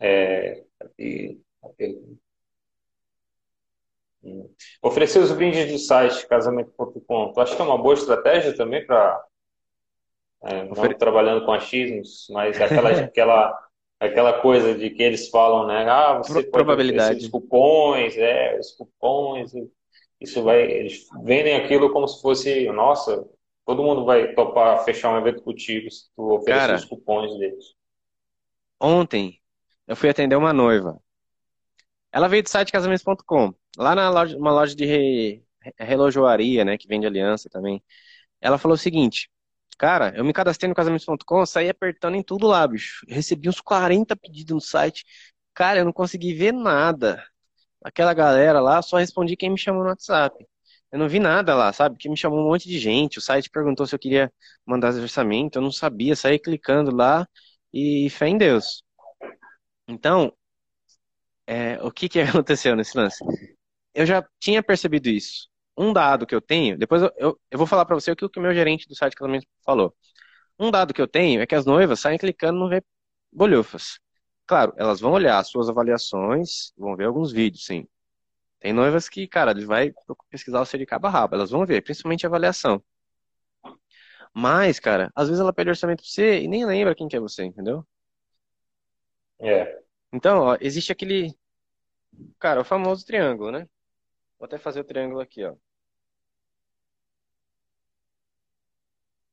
É, e, hum. Oferecer os brindes do site casamento.com, tu acha que é uma boa estratégia também para é, não Ofere... trabalhando com achismos, mas aquela, aquela, aquela coisa de que eles falam, né? Ah, você Pro, probabilidade. os cupons, é, os cupons, isso vai, eles vendem aquilo como se fosse, nossa, todo mundo vai topar fechar um evento contigo se tu oferecer Cara, os cupons deles. Ontem eu fui atender uma noiva. Ela veio do site casamentos.com, lá na loja, uma loja de re, relojoaria, né, que vende aliança também. Ela falou o seguinte, cara, eu me cadastrei no casamentos.com, saí apertando em tudo lá, bicho. Recebi uns 40 pedidos no site. Cara, eu não consegui ver nada. Aquela galera lá, só respondi quem me chamou no WhatsApp. Eu não vi nada lá, sabe? Que me chamou um monte de gente. O site perguntou se eu queria mandar orçamento, eu não sabia, saí clicando lá e fé em Deus. Então, é, o que, que aconteceu nesse lance? Eu já tinha percebido isso. Um dado que eu tenho, depois eu, eu, eu vou falar para você o que o meu gerente do site casamento falou. Um dado que eu tenho é que as noivas saem clicando no ver bolhufas. Claro, elas vão olhar as suas avaliações, vão ver alguns vídeos, sim. Tem noivas que, cara, ele vai pesquisar o seu de cabo rabo, elas vão ver, principalmente a avaliação. Mas, cara, às vezes ela pede orçamento pra você e nem lembra quem que é você, entendeu? É. Então, ó, existe aquele, cara, o famoso triângulo, né? Vou até fazer o triângulo aqui, ó.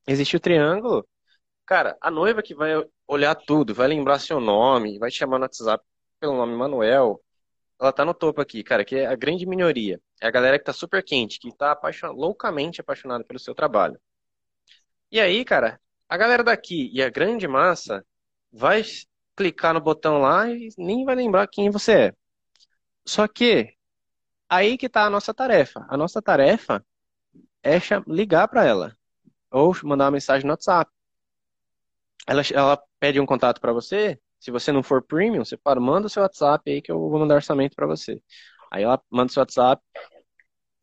Existe o triângulo. Cara, a noiva que vai olhar tudo, vai lembrar seu nome, vai te chamar no WhatsApp pelo nome Manuel, ela tá no topo aqui, cara, que é a grande minoria. É a galera que tá super quente, que tá apaixon... loucamente apaixonada pelo seu trabalho. E aí, cara, a galera daqui e a grande massa vai clicar no botão lá e nem vai lembrar quem você é. Só que aí que tá a nossa tarefa. A nossa tarefa é ligar para ela ou mandar uma mensagem no WhatsApp. Ela, ela pede um contato para você. Se você não for premium, você para, manda o seu WhatsApp aí que eu vou mandar orçamento para você. Aí ela manda o seu WhatsApp,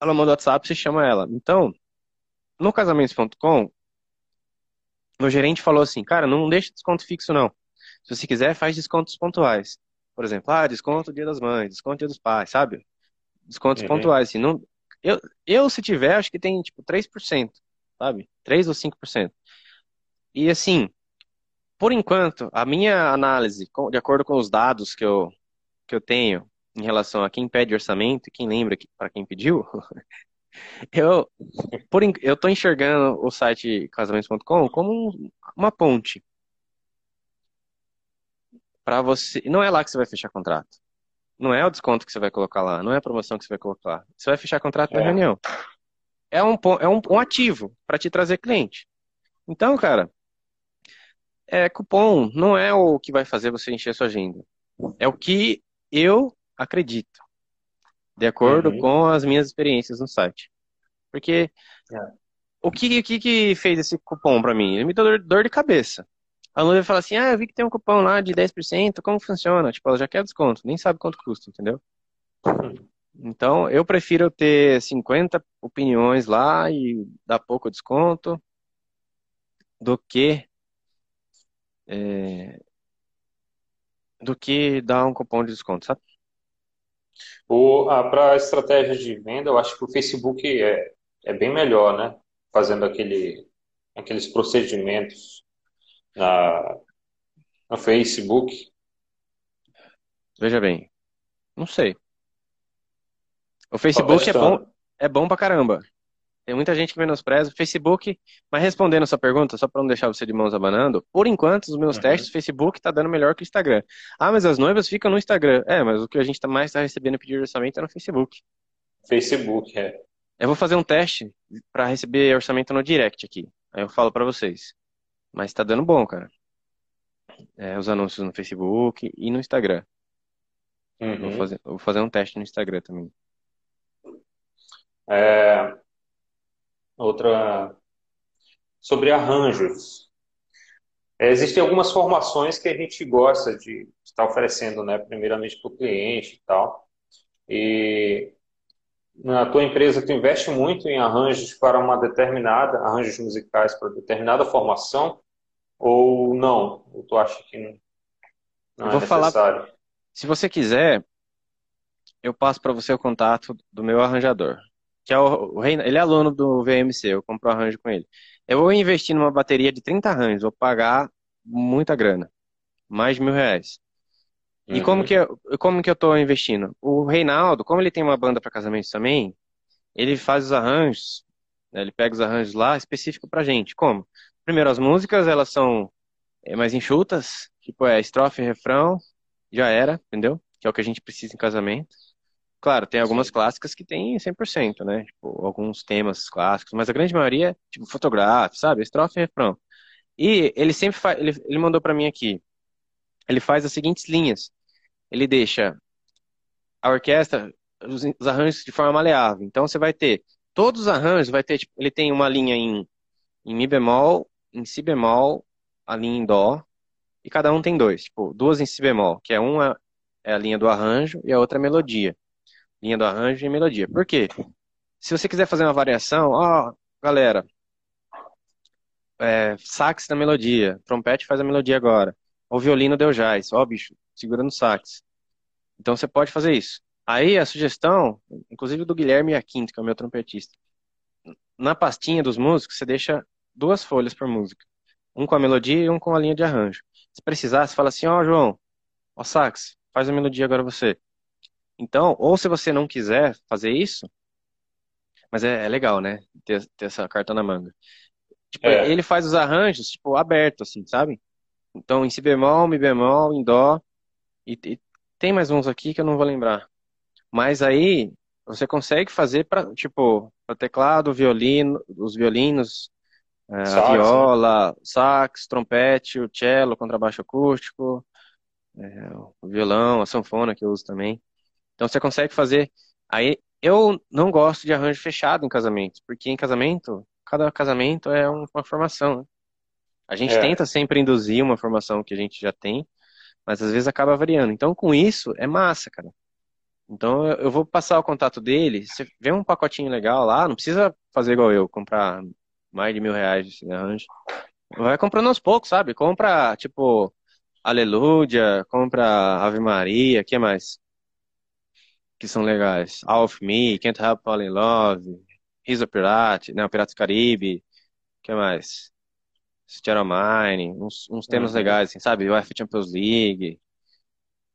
ela manda o WhatsApp, você chama ela. Então, no casamentos.com, o gerente falou assim, cara, não deixa desconto fixo não. Se você quiser, faz descontos pontuais. Por exemplo, ah, desconto dia das mães, desconto dia dos pais, sabe? Descontos uhum. pontuais, assim. Não, eu, eu, se tiver, acho que tem, tipo, 3%, sabe? 3 ou 5%. E, assim, por enquanto, a minha análise, de acordo com os dados que eu, que eu tenho em relação a quem pede orçamento e quem lembra para quem pediu, eu por, eu tô enxergando o site casamentos.com como uma ponte para você. Não é lá que você vai fechar contrato. Não é o desconto que você vai colocar lá, não é a promoção que você vai colocar. Você vai fechar contrato é. na reunião. É um, é um, um ativo para te trazer cliente. Então, cara, é, cupom não é o que vai fazer você encher sua agenda. É o que eu acredito, de acordo uhum. com as minhas experiências no site. Porque é. o, que, o que, que fez esse cupom para mim? Ele me deu dor, dor de cabeça. A noiva fala assim: Ah, eu vi que tem um cupom lá de 10%, como funciona? Tipo, ela já quer desconto, nem sabe quanto custa, entendeu? Então, eu prefiro ter 50 opiniões lá e dar pouco desconto do que é, do que dar um cupom de desconto, sabe? Para a estratégia de venda, eu acho que o Facebook é, é bem melhor, né? Fazendo aquele, aqueles procedimentos na, no Facebook. Veja bem, não sei. O Facebook é bom, é bom pra caramba. Tem muita gente que menospreza o Facebook, mas respondendo a sua pergunta, só para não deixar você de mãos abanando, por enquanto, os meus uhum. testes, o Facebook está dando melhor que o Instagram. Ah, mas as noivas ficam no Instagram. É, mas o que a gente tá mais está recebendo pedido de orçamento é no Facebook. Facebook, é. Eu vou fazer um teste para receber orçamento no direct aqui. Aí eu falo para vocês. Mas está dando bom, cara. É, os anúncios no Facebook e no Instagram. Uhum. Vou, fazer, vou fazer um teste no Instagram também. É, outra sobre arranjos. É, existem algumas formações que a gente gosta de estar oferecendo, né, primeiramente para o cliente e tal. E na tua empresa tu investe muito em arranjos para uma determinada, arranjos musicais para determinada formação ou não? Ou tu acha que não, não é necessário? Falar, se você quiser, eu passo para você o contato do meu arranjador que é o, o ele é aluno do VMC, eu compro arranjo com ele. Eu vou investir numa bateria de 30 arranjos, vou pagar muita grana, mais de mil reais. E uhum. como que eu, como que eu tô investindo? O Reinaldo, como ele tem uma banda para casamentos também, ele faz os arranjos, né, ele pega os arranjos lá específico pra gente. Como? Primeiro, as músicas, elas são é, mais enxutas, tipo é estrofe, refrão, já era, entendeu? Que é o que a gente precisa em casamento. Claro, tem algumas Sim. clássicas que tem 100%, né? Tipo, alguns temas clássicos, mas a grande maioria, tipo, fotográfico, sabe? Estrofe e refrão. E ele sempre faz, ele, ele mandou para mim aqui, ele faz as seguintes linhas. Ele deixa a orquestra, os, os, arranjos de forma maleável. Então você vai ter, todos os arranjos vai ter, tipo, ele tem uma linha em, em Mi bemol, em Si bemol, a linha em Dó, e cada um tem dois, tipo, duas em Si bemol, que é uma é a linha do arranjo e a outra é a melodia linha do arranjo e melodia. Por quê? Se você quiser fazer uma variação, ó, galera, é, sax na melodia, trompete faz a melodia agora, o violino deu jazz, ó, bicho, segura no sax. Então você pode fazer isso. Aí a sugestão, inclusive do Guilherme Aquinto, que é o meu trompetista, na pastinha dos músicos, você deixa duas folhas por música. Um com a melodia e um com a linha de arranjo. Se precisar, você fala assim, ó, oh, João, ó, sax, faz a melodia agora você. Então, ou se você não quiser fazer isso, mas é, é legal, né? Ter, ter, essa carta na manga. Tipo, é. ele faz os arranjos, tipo, aberto, assim, sabe? Então, em si bemol, mi bemol, em dó. E, e tem mais uns aqui que eu não vou lembrar. Mas aí, você consegue fazer para tipo, para teclado, violino, os violinos, é, sax, a né? viola, né? sax, trompete, o cello, contrabaixo acústico, é, o violão, a sanfona que eu uso também. Então você consegue fazer. Aí eu não gosto de arranjo fechado em casamento, porque em casamento, cada casamento é uma formação. Né? A gente é. tenta sempre induzir uma formação que a gente já tem, mas às vezes acaba variando. Então com isso é massa, cara. Então eu vou passar o contato dele. Você vê um pacotinho legal lá, não precisa fazer igual eu, comprar mais de mil reais de arranjo. Vai comprando aos poucos, sabe? Compra, tipo, Aleluia, compra Ave Maria, que mais? Que são legais. All of Me, Can't Help Fall in Love, He's a Pirate, não, Piratas do Caribe, que mais? Stereo Mine, uns, uns temas uhum. legais, assim, sabe? UEFA Champions League.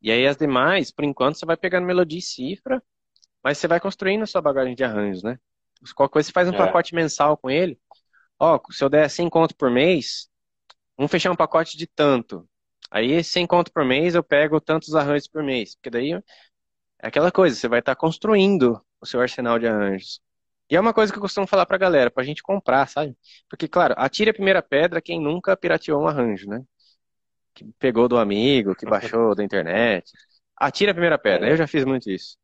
E aí as demais, por enquanto, você vai pegando melodia e cifra, mas você vai construindo a sua bagagem de arranjos, né? Qualquer coisa você faz um é. pacote mensal com ele. Ó, se eu der 100 conto por mês, vamos fechar um pacote de tanto. Aí 100 conto por mês eu pego tantos arranjos por mês. Porque daí é aquela coisa, você vai estar construindo o seu arsenal de arranjos. E é uma coisa que eu costumo falar pra galera, pra gente comprar, sabe? Porque, claro, atire a primeira pedra quem nunca pirateou um arranjo, né? Que pegou do amigo, que baixou da internet. Atira a primeira pedra. Eu já fiz muito isso.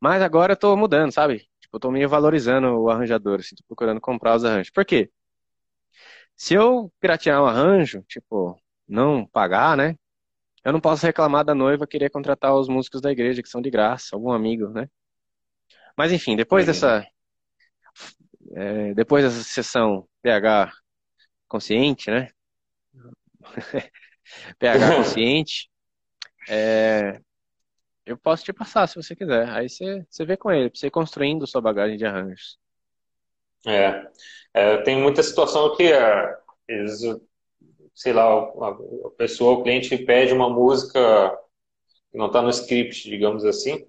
Mas agora eu tô mudando, sabe? Tipo, eu tô meio valorizando o arranjador, assim, tô procurando comprar os arranjos. Por quê? Se eu piratear um arranjo, tipo, não pagar, né? Eu não posso reclamar da noiva querer contratar os músicos da igreja, que são de graça, algum amigo, né? Mas enfim, depois dessa. É, depois dessa sessão PH consciente, né? PH consciente, é, eu posso te passar se você quiser. Aí você, você vê com ele, pra você ir construindo sua bagagem de arranjos. É, é tem muita situação que é, eles, sei lá, a, pessoa, o cliente pede uma música que não está no script, digamos assim,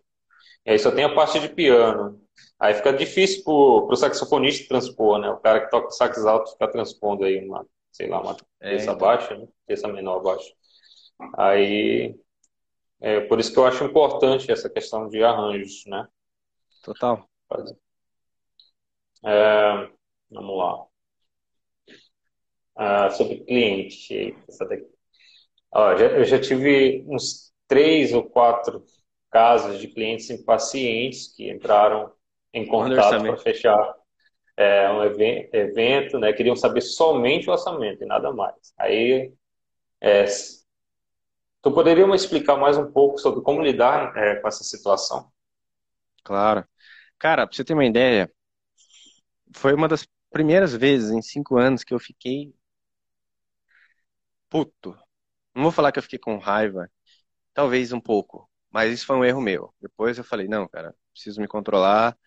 e aí só tem a parte de piano. Aí fica difícil pro, pro saxofonista transpor, né? O cara que toca sax alto fica transpondo aí uma, sei lá, uma é, terça então. baixa, né? terça menor baixa. Aí, é por isso que eu acho importante essa questão de arranjos, né? Total. É, vamos lá. Ah, sobre cliente, essa daqui. Ó, já, eu já tive uns três ou quatro casos de clientes impacientes que entraram em contato para fechar é, um evento, né? Queriam saber somente o orçamento e nada mais. Aí, é, tu poderia me explicar mais um pouco sobre como lidar é, com essa situação? Claro. Cara, pra você ter uma ideia, foi uma das primeiras vezes em cinco anos que eu fiquei puto. Não vou falar que eu fiquei com raiva, talvez um pouco, mas isso foi um erro meu. Depois eu falei, não, cara, preciso me controlar.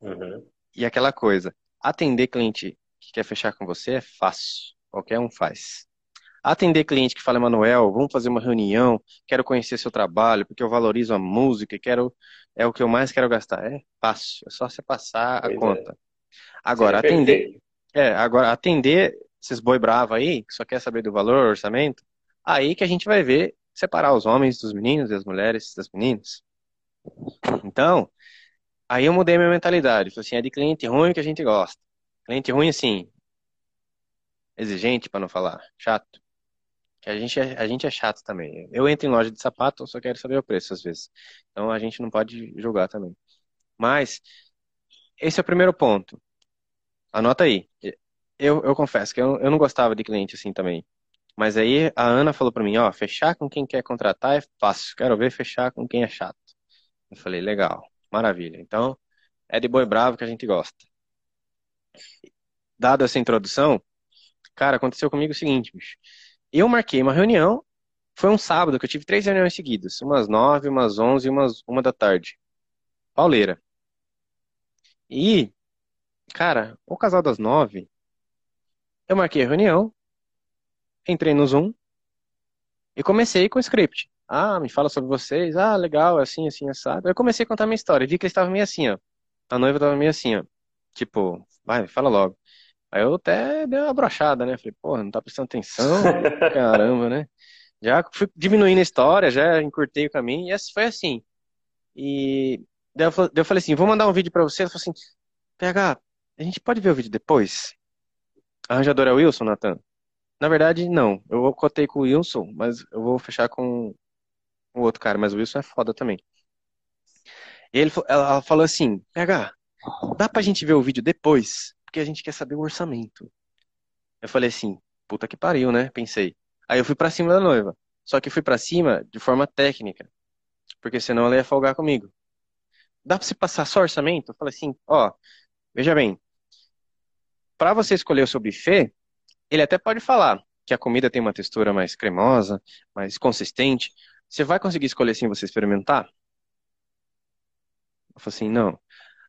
Uhum. E aquela coisa, atender cliente que quer fechar com você é fácil, qualquer um faz. Atender cliente que fala, Manuel, vamos fazer uma reunião, quero conhecer seu trabalho, porque eu valorizo a música, quero é o que eu mais quero gastar. É fácil, é só você passar pois a é. conta. Agora, atender. É, agora, atender esses boi bravo aí, que só quer saber do valor, orçamento, aí que a gente vai ver separar os homens dos meninos e as mulheres das meninas. Então, Aí eu mudei minha mentalidade. Falei assim, é de cliente ruim que a gente gosta. Cliente ruim, assim, exigente, para não falar, chato. Que a gente, é, a gente é chato também. Eu entro em loja de sapato, eu só quero saber o preço às vezes. Então a gente não pode julgar também. Mas, esse é o primeiro ponto. Anota aí. Eu, eu confesso que eu, eu não gostava de cliente assim também. Mas aí a Ana falou para mim, ó, fechar com quem quer contratar é fácil. Quero ver fechar com quem é chato. Eu falei, legal. Maravilha. Então, é de boi bravo que a gente gosta. Dada essa introdução, cara, aconteceu comigo o seguinte, bicho. Eu marquei uma reunião, foi um sábado que eu tive três reuniões seguidas, umas nove, umas onze e umas uma da tarde. pauleira. E, cara, o casal das nove, eu marquei a reunião, entrei no Zoom e comecei com o script. Ah, me fala sobre vocês. Ah, legal, é assim, assim, assado. Eu comecei a contar minha história. Vi que eles estavam meio assim, ó. A noiva tava meio assim, ó. Tipo, vai, fala logo. Aí eu até dei uma brochada, né? Falei, porra, não tá prestando atenção? Caramba, né? Já fui diminuindo a história, já encurtei o caminho, e foi assim. E daí eu, eu falei assim, vou mandar um vídeo pra você. Ela falou assim, PH, a gente pode ver o vídeo depois? Arranjador é o Wilson, Nathan? Na verdade, não. Eu cotei com o Wilson, mas eu vou fechar com o outro cara, mas o Wilson é foda também. E ele, ela falou assim, PH, dá pra gente ver o vídeo depois? Porque a gente quer saber o orçamento. Eu falei assim, puta que pariu, né? Pensei. Aí eu fui pra cima da noiva. Só que fui pra cima de forma técnica. Porque senão ela ia folgar comigo. Dá pra se passar só orçamento? Eu falei assim, ó, veja bem. Pra você escolher o seu buffet, ele até pode falar que a comida tem uma textura mais cremosa, mais consistente. Você vai conseguir escolher sem você experimentar? Eu falei assim, não.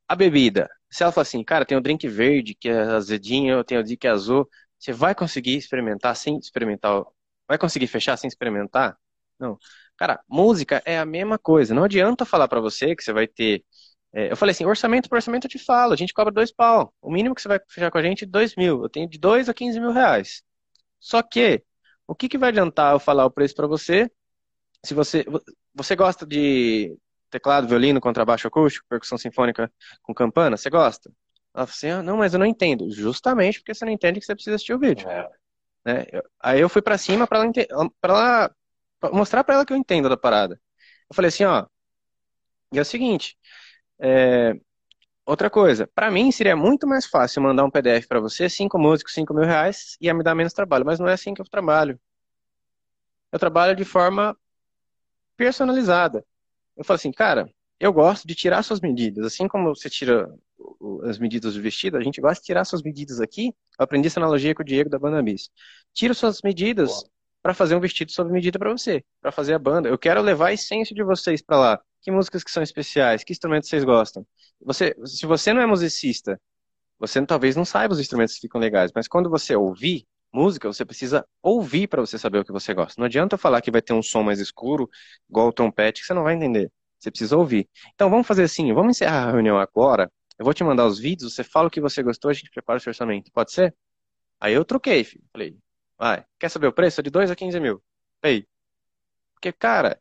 A bebida, se ela falar assim, cara, tem o drink verde que é azedinho, tem o drink azul, você vai conseguir experimentar sem experimentar? Vai conseguir fechar sem experimentar? Não. Cara, música é a mesma coisa. Não adianta falar para você que você vai ter. É, eu falei assim, orçamento por orçamento eu te falo, a gente cobra dois pau. O mínimo que você vai fechar com a gente é dois mil. Eu tenho de dois a quinze mil reais. Só que, o que, que vai adiantar eu falar o preço para você se você. Você gosta de teclado, violino, contrabaixo acústico, percussão sinfônica com campana? Você gosta? Ela falou assim, ah, não, mas eu não entendo. Justamente porque você não entende que você precisa assistir o vídeo. É. Né? Aí eu fui para cima para ela, ela pra mostrar para ela que eu entendo da parada. Eu falei assim, ó, e é o seguinte, é, outra coisa, para mim seria muito mais fácil mandar um PDF para você, cinco músicos, cinco mil reais, ia me dar menos trabalho, mas não é assim que eu trabalho. Eu trabalho de forma personalizada. Eu falo assim, cara, eu gosto de tirar suas medidas, assim como você tira as medidas do vestido, a gente gosta de tirar suas medidas aqui. Eu aprendi essa analogia com o Diego da Banda Bis. Tira suas medidas para fazer um vestido sob medida para você, para fazer a banda. Eu quero levar a essência de vocês para lá. Que músicas que são especiais? Que instrumentos vocês gostam? Você, se você não é musicista, você talvez não saiba os instrumentos que ficam legais, mas quando você ouvir música, você precisa ouvir para você saber o que você gosta. Não adianta eu falar que vai ter um som mais escuro, igual o trompete, que você não vai entender. Você precisa ouvir. Então vamos fazer assim, vamos encerrar a reunião agora. Eu vou te mandar os vídeos, você fala o que você gostou, a gente prepara o seu orçamento. Pode ser? Aí eu troquei, filho. Falei, Vai. Quer saber o preço? É de 2 a 15 mil. Aí. Porque, cara,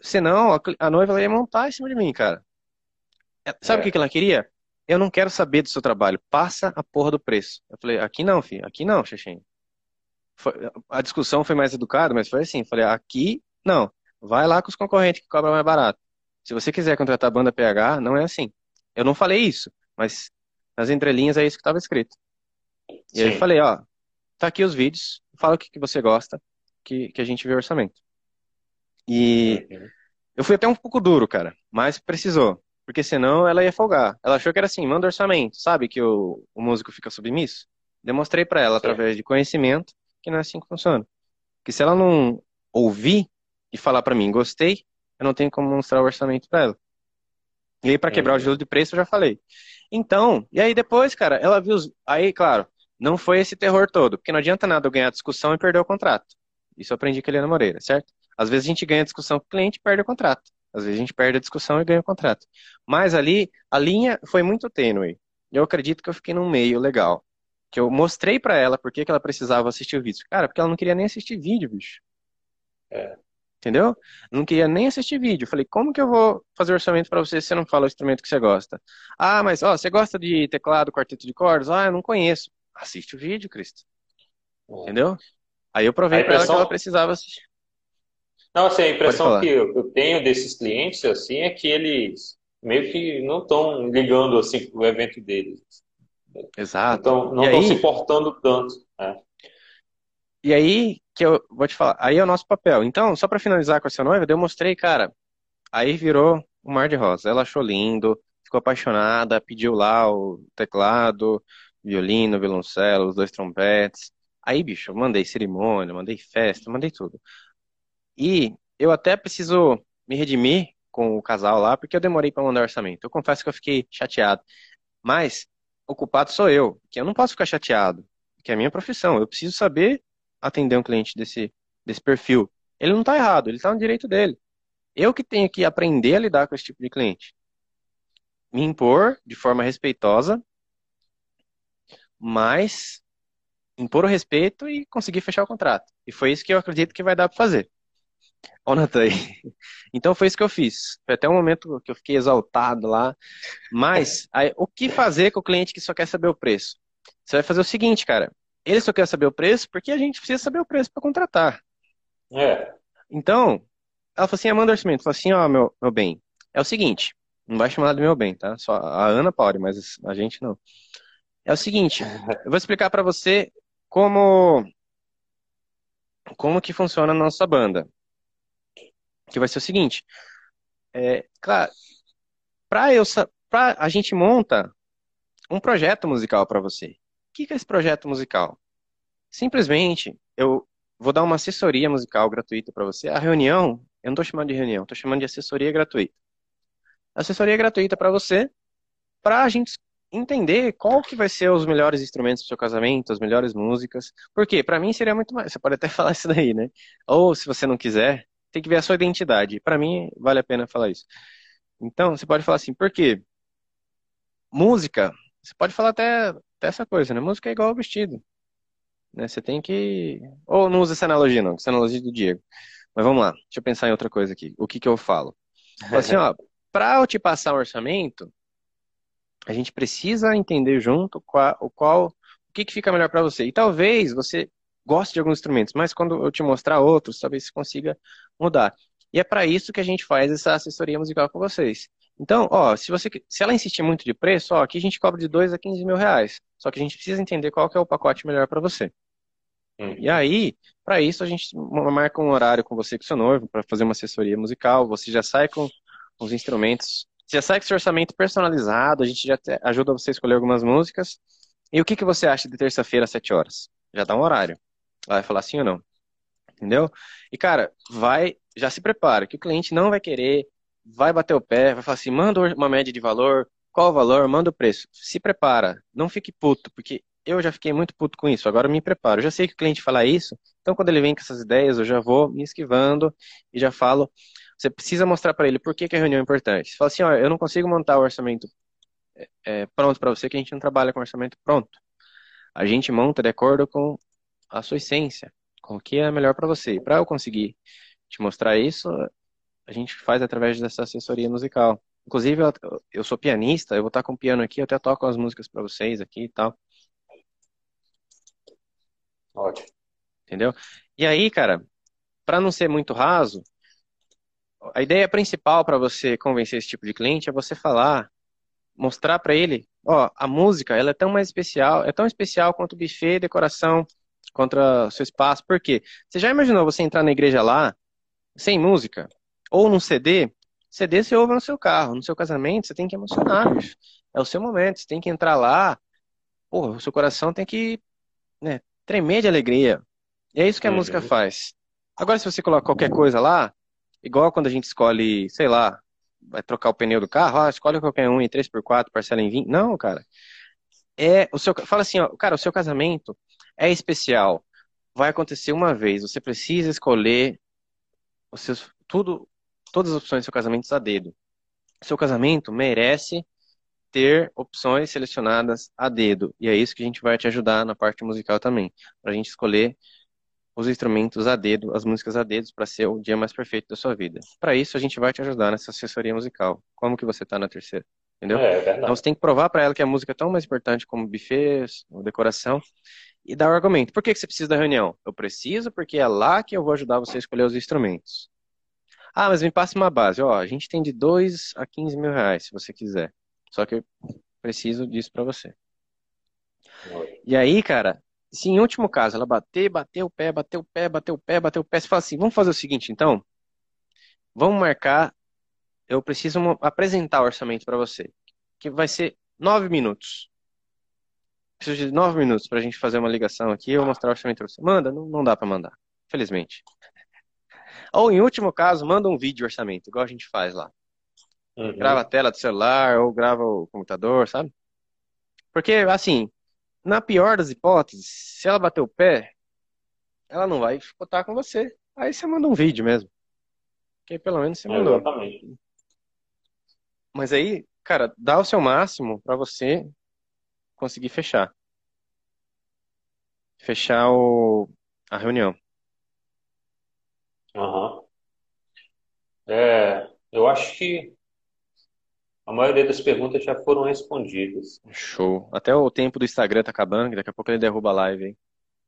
senão a, a noiva ia montar em cima de mim, cara. Sabe o é. que, ela queria? Eu não quero saber do seu trabalho. Passa a porra do preço. Eu falei, aqui não, filho. Aqui não, Xexinho. a discussão foi mais educada, mas foi assim. Falei, aqui não. Vai lá com os concorrentes que cobram mais barato. Se você quiser contratar a banda PH, não é assim. Eu não falei isso, mas nas entrelinhas é isso que estava escrito. E Sim. aí eu falei, ó, tá aqui os vídeos, fala o que, que você gosta, que, que a gente vê o orçamento. E eu fui até um pouco duro, cara, mas precisou, porque senão ela ia folgar. Ela achou que era assim, manda orçamento, sabe que o, o músico fica submisso? Demonstrei para ela, através de conhecimento, que não é assim que funciona. Que se ela não ouvir e falar para mim, gostei, eu não tenho como mostrar o orçamento para ela. E aí, para quebrar o gelo de preço, eu já falei. Então, e aí depois, cara, ela viu os. Aí, claro, não foi esse terror todo, porque não adianta nada eu ganhar discussão e perder o contrato. Isso eu aprendi com a Helena Moreira, certo? Às vezes a gente ganha discussão com o cliente e perde o contrato. Às vezes a gente perde a discussão e ganha o contrato. Mas ali, a linha foi muito tênue. Eu acredito que eu fiquei num meio legal. Que eu mostrei para ela por que, ela precisava assistir o vídeo. Cara, porque ela não queria nem assistir vídeo, bicho. É. Entendeu? Não queria nem assistir vídeo. Falei, como que eu vou fazer orçamento para você se você não fala o instrumento que você gosta? Ah, mas ó, você gosta de teclado, quarteto de cordas? Ah, eu não conheço assiste o vídeo, Cristo. É. Entendeu? Aí eu provei para ela que ela precisava assistir. Não, assim, a impressão que eu tenho desses clientes, assim, é que eles meio que não estão ligando, assim, o evento deles. Exato. Então, não estão se importando tanto. Né? E aí, que eu vou te falar, aí é o nosso papel. Então, só para finalizar com essa noiva, eu mostrei, cara, aí virou um mar de rosa. Ela achou lindo, ficou apaixonada, pediu lá o teclado, violino, violoncelo, os dois trompetes. Aí, bicho, eu mandei cerimônia, mandei festa, mandei tudo. E eu até preciso me redimir com o casal lá, porque eu demorei para mandar orçamento. Eu confesso que eu fiquei chateado. Mas o culpado sou eu, que eu não posso ficar chateado, que é a minha profissão. Eu preciso saber atender um cliente desse, desse perfil. Ele não está errado, ele está no direito dele. Eu que tenho que aprender a lidar com esse tipo de cliente. Me impor de forma respeitosa, mas impor o respeito e conseguir fechar o contrato. E foi isso que eu acredito que vai dar para fazer. Ó, Natan Então foi isso que eu fiz. Foi até um momento que eu fiquei exaltado lá. Mas aí, o que fazer com o cliente que só quer saber o preço? Você vai fazer o seguinte, cara. Ele só quer saber o preço porque a gente precisa saber o preço para contratar. É. Então, ela falou assim, Amanda Orçamento, falou assim, ó, meu, meu bem, é o seguinte, não vai chamar do meu bem, tá? Só a Ana pode, mas a gente não. É o seguinte, eu vou explicar para você como como que funciona a nossa banda. Que vai ser o seguinte, é, claro, para eu pra, a gente monta um projeto musical para você. O que, que é esse projeto musical? Simplesmente eu vou dar uma assessoria musical gratuita para você. A reunião, eu não estou chamando de reunião, estou chamando de assessoria gratuita. Assessoria gratuita para você, para a gente entender qual que vai ser os melhores instrumentos para o seu casamento, as melhores músicas. Porque para mim seria muito mais. Você pode até falar isso daí, né? Ou se você não quiser, tem que ver a sua identidade. Para mim vale a pena falar isso. Então você pode falar assim, por quê? Música, você pode falar até, até essa coisa, né? Música é igual ao vestido. Né? Você tem que. Ou não usa essa analogia, não, essa analogia do Diego. Mas vamos lá, deixa eu pensar em outra coisa aqui. O que, que eu falo? assim, ó, para eu te passar um orçamento, a gente precisa entender junto qual, o qual, o que, que fica melhor para você. E talvez você goste de alguns instrumentos, mas quando eu te mostrar outros, talvez você consiga mudar. E é para isso que a gente faz essa assessoria musical com vocês. Então, ó, se você se ela insistir muito de preço, ó, aqui a gente cobra de 2 a 15 mil reais. Só que a gente precisa entender qual que é o pacote melhor para você. Hum. E aí, para isso, a gente marca um horário com você e com seu noivo para fazer uma assessoria musical. Você já sai com os instrumentos já sai com seu orçamento personalizado, a gente já ajuda você a escolher algumas músicas. E o que, que você acha de terça-feira às 7 horas? Já dá um horário. Ela vai falar sim ou não. Entendeu? E, cara, vai, já se prepara, que o cliente não vai querer, vai bater o pé, vai falar assim, manda uma média de valor, qual o valor, manda o preço. Se prepara, não fique puto, porque eu já fiquei muito puto com isso, agora me preparo. Eu já sei que o cliente fala isso, então quando ele vem com essas ideias, eu já vou me esquivando e já falo, você precisa mostrar para ele por que, que a reunião é importante. Você fala assim, ó, eu não consigo montar o orçamento é pronto para você, que a gente não trabalha com orçamento pronto. A gente monta de acordo com a sua essência, com o que é melhor para você. E para eu conseguir te mostrar isso, a gente faz através dessa assessoria musical. Inclusive, eu, sou pianista, eu vou estar com o piano aqui, eu até toco as músicas para vocês aqui e tal. Ótimo. Entendeu? E aí, cara, para não ser muito raso, a ideia principal para você convencer esse tipo de cliente é você falar, mostrar para ele, ó, a música, ela é tão mais especial, é tão especial quanto o buffet, decoração, contra o seu espaço. Por quê? Você já imaginou você entrar na igreja lá, sem música? Ou num CD? CD você ouve no seu carro, no seu casamento, você tem que emocionar, bicho. É o seu momento, você tem que entrar lá, porra, o seu coração tem que né, tremer de alegria. E é isso que a uhum. música faz. Agora, se você coloca qualquer coisa lá, Igual quando a gente escolhe, sei lá, vai trocar o pneu do carro, ah, escolhe qualquer um em 3x4, parcela em 20. Não, cara. É, o seu, fala assim, ó, cara, o seu casamento é especial. Vai acontecer uma vez. Você precisa escolher os seus, tudo, todas as opções do seu casamento a dedo. Seu casamento merece ter opções selecionadas a dedo. E é isso que a gente vai te ajudar na parte musical também. Para a gente escolher os instrumentos a dedo, as músicas a dedos, para ser o dia mais perfeito da sua vida. Para isso, a gente vai te ajudar nessa assessoria musical. Como que você está na terceira? Entendeu? É, é então você tem que provar para ela que a música é tão mais importante como buffets, decoração, e dar o argumento. Por que, que você precisa da reunião? Eu preciso porque é lá que eu vou ajudar você a escolher os instrumentos. Ah, mas me passe uma base. Ó, a gente tem de 2 a 15 mil reais, se você quiser. Só que eu preciso disso para você. E aí, cara, se em último caso ela bater, bater o pé, bater o pé, bater o pé, bater o pé, você fala assim, vamos fazer o seguinte então, vamos marcar, eu preciso apresentar o orçamento para você, que vai ser nove minutos. Preciso de nove minutos para a gente fazer uma ligação aqui, eu mostrar o orçamento. Manda, não, não dá para mandar, felizmente. Ou em último caso, manda um vídeo orçamento, igual a gente faz lá. Uhum. Grava a tela do celular ou grava o computador, sabe? Porque, assim, na pior das hipóteses, se ela bater o pé, ela não vai botar com você. Aí você manda um vídeo mesmo. Que pelo menos você mandou. Exatamente. Mas aí, cara, dá o seu máximo para você conseguir fechar. Fechar o, a reunião. Uhum. É, eu acho que a maioria das perguntas já foram respondidas. Show. Até o tempo do Instagram tá acabando, que daqui a pouco ele derruba a live, hein?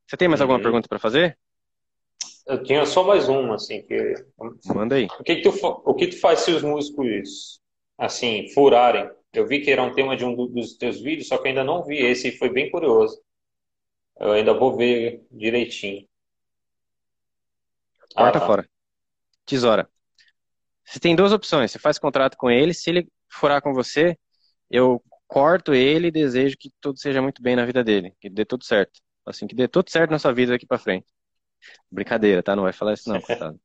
Você tem mais uhum. alguma pergunta para fazer? Eu tinha só mais uma, assim, que... Manda aí. O que, que, tu, o que tu faz se os músicos, assim, furarem? Eu vi que era um tema de um dos teus vídeos, só que ainda não vi esse e foi bem curioso. Eu ainda vou ver direitinho. Corta ah, tá. fora. Tesoura. Você tem duas opções. Você faz contrato com ele, se ele furar com você, eu corto ele e desejo que tudo seja muito bem na vida dele, que dê tudo certo. Assim, que dê tudo certo na sua vida daqui para frente. Brincadeira, tá? Não vai falar isso não, coitado.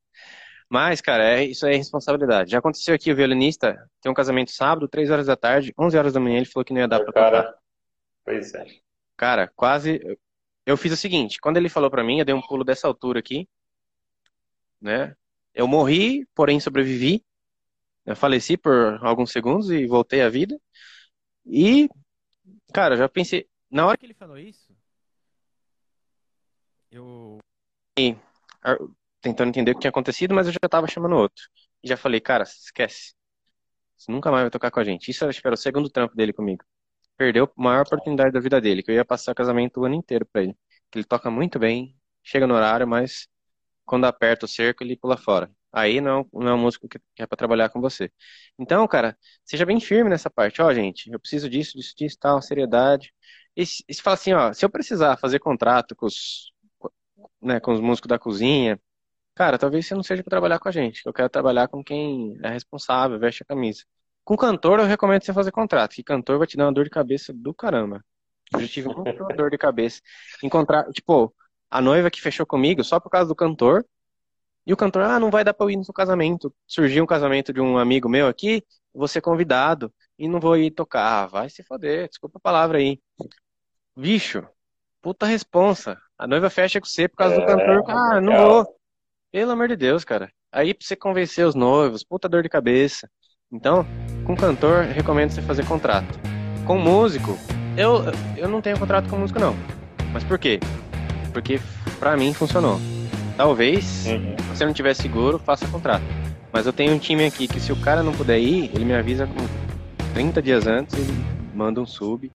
Mas, cara, é, isso é responsabilidade. Já aconteceu aqui, o violinista tem um casamento sábado, 3 horas da tarde, 11 horas da manhã, ele falou que não ia dar pra cara... tocar. Pois é. Cara, quase... Eu fiz o seguinte, quando ele falou pra mim, eu dei um pulo dessa altura aqui, né? Eu morri, porém sobrevivi. Eu faleci por alguns segundos e voltei à vida. E, cara, já pensei... Na hora que ele falou isso, eu tentando entender o que tinha acontecido, mas eu já tava chamando outro. E já falei, cara, esquece. Você nunca mais vai tocar com a gente. Isso acho que era o segundo trampo dele comigo. Perdeu a maior oportunidade da vida dele, que eu ia passar casamento o ano inteiro pra ele. Ele toca muito bem, chega no horário, mas quando aperta o cerco, ele pula fora. Aí não, não é um músico que é para trabalhar com você. Então, cara, seja bem firme nessa parte. Ó, gente, eu preciso disso, disso, disso, tal, seriedade. E se, e se fala assim, ó, se eu precisar fazer contrato com os, né, com os músicos da cozinha, cara, talvez você não seja para trabalhar com a gente. Eu quero trabalhar com quem é responsável, veste a camisa. Com cantor, eu recomendo você fazer contrato, que cantor vai te dar uma dor de cabeça do caramba. Eu já tive uma dor de cabeça. Encontrar, tipo, a noiva que fechou comigo só por causa do cantor. E o cantor, ah, não vai dar pra eu ir no seu casamento. Surgiu um casamento de um amigo meu aqui, vou ser convidado e não vou ir tocar. Ah, vai se foder, desculpa a palavra aí. Bicho, puta responsa. A noiva fecha com você por causa é, do cantor. Ah, não vou. Pelo amor de Deus, cara. Aí pra você convencer os noivos, puta dor de cabeça. Então, com cantor, recomendo você fazer contrato. Com músico, eu, eu não tenho contrato com músico, não. Mas por quê? Porque pra mim funcionou. Talvez, uhum. se você não tiver seguro, faça contrato. Mas eu tenho um time aqui que se o cara não puder ir, ele me avisa com 30 dias antes, ele manda um sub